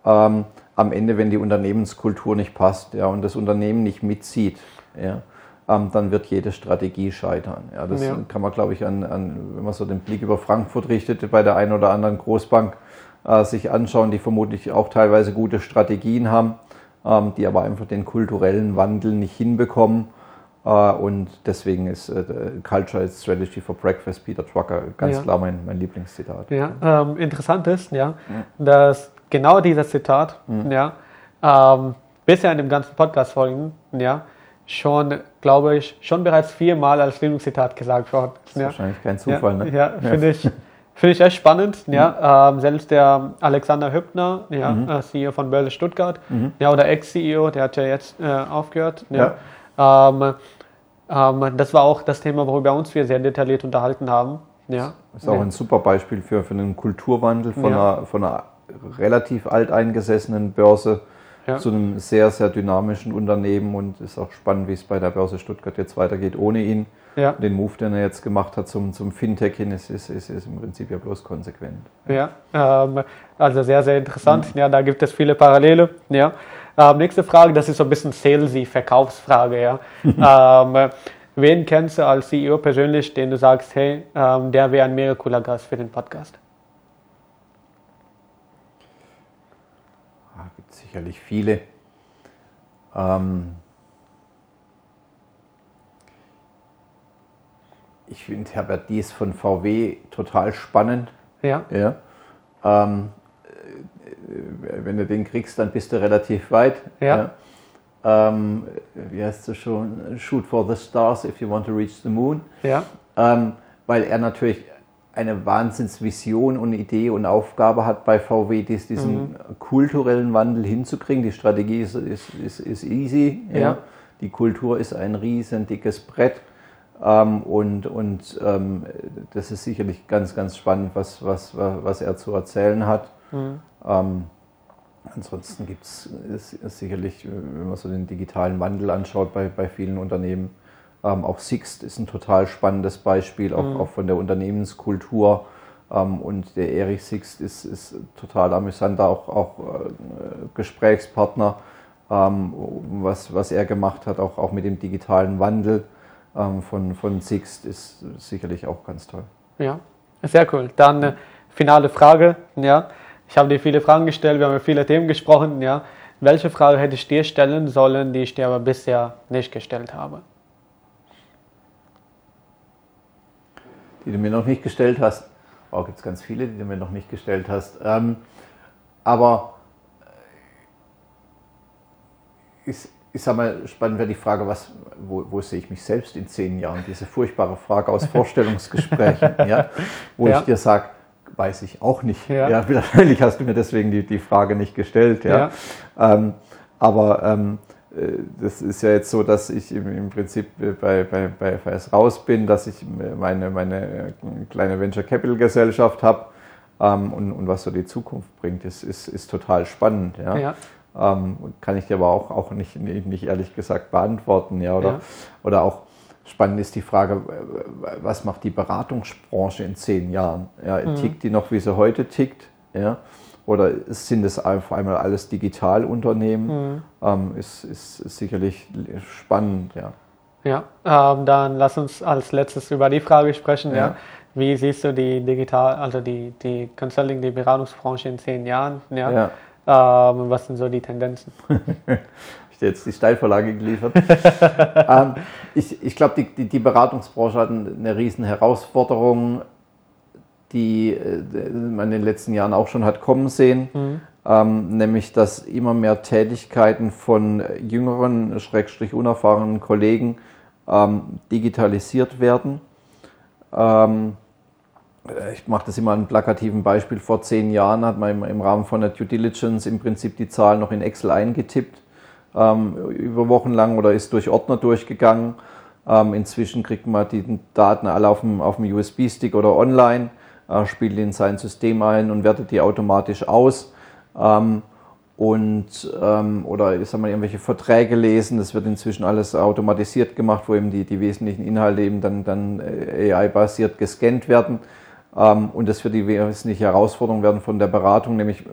Ähm, am Ende, wenn die Unternehmenskultur nicht passt ja, und das Unternehmen nicht mitzieht, ja, ähm, dann wird jede Strategie scheitern. Ja, das ja. kann man, glaube ich, an, an, wenn man so den Blick über Frankfurt richtet, bei der einen oder anderen Großbank äh, sich anschauen, die vermutlich auch teilweise gute Strategien haben, ähm, die aber einfach den kulturellen Wandel nicht hinbekommen äh, und deswegen ist äh, Culture is Strategy for Breakfast, Peter Trucker, ganz ja. klar mein, mein Lieblingszitat. Ja, ähm, interessant ist, ja, ja, dass genau dieses Zitat, mhm. ja, ähm, bisher in dem ganzen Podcast-Folgen, ja, schon, glaube ich, schon bereits viermal als Lieblingszitat gesagt worden. Das ist ja. wahrscheinlich kein Zufall, ja, ne? Ja, finde ich. Finde ich echt spannend. Mhm. Ja, ähm, selbst der Alexander Hübner, ja, mhm. Äh, CEO von Börse Stuttgart, mhm. ja, oder Ex-CEO, der hat ja jetzt äh, aufgehört. Ja. ja. Ähm, ähm, das war auch das Thema, worüber uns wir sehr detailliert unterhalten haben. Ja. Das ist auch ein super Beispiel für, für einen Kulturwandel von, ja. einer, von einer relativ alteingesessenen Börse ja. zu einem sehr, sehr dynamischen Unternehmen und es ist auch spannend, wie es bei der Börse Stuttgart jetzt weitergeht ohne ihn. Ja. Den Move, den er jetzt gemacht hat zum, zum Fintech hin, ist, ist, ist, ist im Prinzip ja bloß konsequent. Ja, ähm, also sehr, sehr interessant. Mhm. Ja, da gibt es viele Parallele. Ja. Ähm, nächste Frage, das ist so ein bisschen salesy, Verkaufsfrage. Ja. ähm, wen kennst du als CEO persönlich, den du sagst, hey, ähm, der wäre ein mega cooler Gast für den Podcast? Ah, gibt sicherlich viele. Ähm, ich finde Herbert Dies von VW total spannend. Ja. ja. Ähm, wenn du den kriegst, dann bist du relativ weit. Ja. ja. Ähm, wie heißt es schon? Shoot for the stars if you want to reach the moon. Ja. Ähm, weil er natürlich eine Wahnsinnsvision und Idee und Aufgabe hat bei VW, diesen mhm. kulturellen Wandel hinzukriegen. Die Strategie ist, ist, ist, ist easy. Ja. ja. Die Kultur ist ein riesen dickes Brett. Ähm, und und ähm, das ist sicherlich ganz, ganz spannend, was, was, was er zu erzählen hat. Mhm. Ähm, ansonsten gibt es sicherlich, wenn man so den digitalen Wandel anschaut bei, bei vielen Unternehmen, ähm, auch Sixt ist ein total spannendes Beispiel, auch, mhm. auch von der Unternehmenskultur. Ähm, und der Erich Sixt ist, ist total amüsanter, auch, auch äh, Gesprächspartner, ähm, was, was er gemacht hat, auch, auch mit dem digitalen Wandel ähm, von, von Sixt ist sicherlich auch ganz toll. Ja, sehr cool. Dann äh, finale Frage. Ja. Ich habe dir viele Fragen gestellt, wir haben über viele Themen gesprochen. Ja. Welche Frage hätte ich dir stellen sollen, die ich dir aber bisher nicht gestellt habe? Die du mir noch nicht gestellt hast. Oh, gibt es ganz viele, die du mir noch nicht gestellt hast. Ähm, aber ist, ich sag mal, spannend wäre die Frage, was, wo, wo, sehe ich mich selbst in zehn Jahren? Diese furchtbare Frage aus [laughs] Vorstellungsgesprächen, ja, wo ja. ich dir sage, weiß ich auch nicht. Ja. ja. [laughs] wahrscheinlich hast du mir deswegen die, die Frage nicht gestellt. Ja. Ähm, aber ähm, äh, das ist ja jetzt so, dass ich im, Prinzip bei, bei, bei FAS raus bin, dass ich meine, meine kleine Venture Capital Gesellschaft habe ähm, und, und was so die Zukunft bringt, ist, ist, ist total spannend. Ja. ja. Ähm, kann ich dir aber auch, auch nicht, nicht ehrlich gesagt beantworten. Ja. Oder, ja. oder auch spannend ist die Frage, was macht die Beratungsbranche in zehn Jahren? Ja, mhm. Tickt die noch, wie sie heute tickt? Ja? Oder sind es auf einmal alles Digitalunternehmen? Mhm. Ähm, ist, ist, ist, sicherlich spannend, ja. Ja, ähm, dann lass uns als letztes über die Frage sprechen. Ja. ja. Wie siehst du die Digital, also die, die Consulting, die Beratungsbranche in zehn Jahren? Ja. ja. Ähm, was sind so die Tendenzen? [laughs] ich dir jetzt die Steilvorlage geliefert. [laughs] ähm, ich ich glaube, die, die, die, Beratungsbranche hat eine riesen Herausforderung, die äh, man in den letzten Jahren auch schon hat kommen sehen. Mhm. Ähm, nämlich, dass immer mehr Tätigkeiten von jüngeren, schrägstrich unerfahrenen Kollegen ähm, digitalisiert werden. Ähm, ich mache das immer an einem plakativen Beispiel. Vor zehn Jahren hat man im, Rahmen von der Due Diligence im Prinzip die Zahlen noch in Excel eingetippt, ähm, über Wochen lang oder ist durch Ordner durchgegangen. Ähm, inzwischen kriegt man die Daten alle auf dem, auf dem USB-Stick oder online äh, spielt in sein System ein und wertet die automatisch aus. Ähm, und ähm, oder ich sag mal, irgendwelche Verträge lesen, das wird inzwischen alles automatisiert gemacht, wo eben die, die wesentlichen Inhalte eben dann, dann äh, AI-basiert gescannt werden. Ähm, und das wird die wesentliche Herausforderung werden von der Beratung, nämlich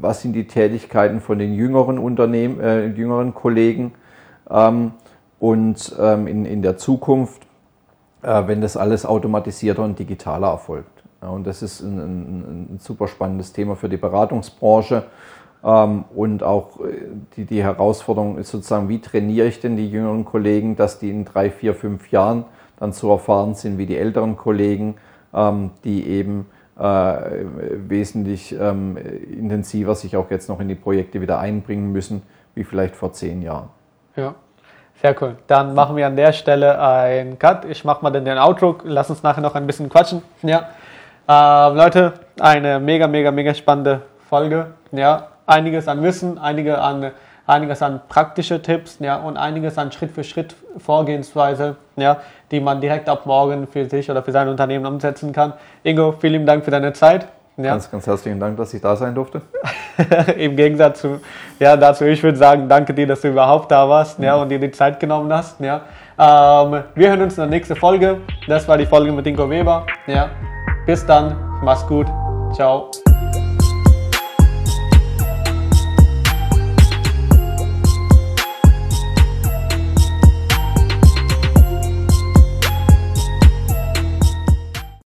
was sind die Tätigkeiten von den jüngeren Unternehmen, äh, jüngeren Kollegen ähm, und ähm, in, in der Zukunft wenn das alles automatisierter und digitaler erfolgt. Und das ist ein, ein, ein, super spannendes Thema für die Beratungsbranche. Ähm, und auch äh, die, die Herausforderung ist sozusagen, wie trainiere ich denn die jüngeren Kollegen, dass die in drei, vier, fünf Jahren dann so erfahren sind wie die älteren Kollegen, ähm, die eben äh, wesentlich ähm, intensiver sich auch jetzt noch in die Projekte wieder einbringen müssen, wie vielleicht vor zehn Jahren. Ja. Sehr cool. Dann machen wir an der Stelle einen Cut. Ich mache mal den Outro. Lass uns nachher noch ein bisschen quatschen. Ja. Ähm, Leute, eine mega, mega, mega spannende Folge. Ja. Einiges an Wissen, einige an, einiges an praktische Tipps ja, und einiges an Schritt für Schritt Vorgehensweise, ja, die man direkt ab morgen für sich oder für sein Unternehmen umsetzen kann. Ingo, vielen Dank für deine Zeit. Ja. Ganz, ganz herzlichen Dank, dass ich da sein durfte. [laughs] Im Gegensatz zu, ja, dazu, ich würde sagen, danke dir, dass du überhaupt da warst ja, und dir die Zeit genommen hast. Ja. Ähm, wir hören uns in der nächsten Folge. Das war die Folge mit Ingo Weber. Ja. Bis dann, mach's gut. Ciao.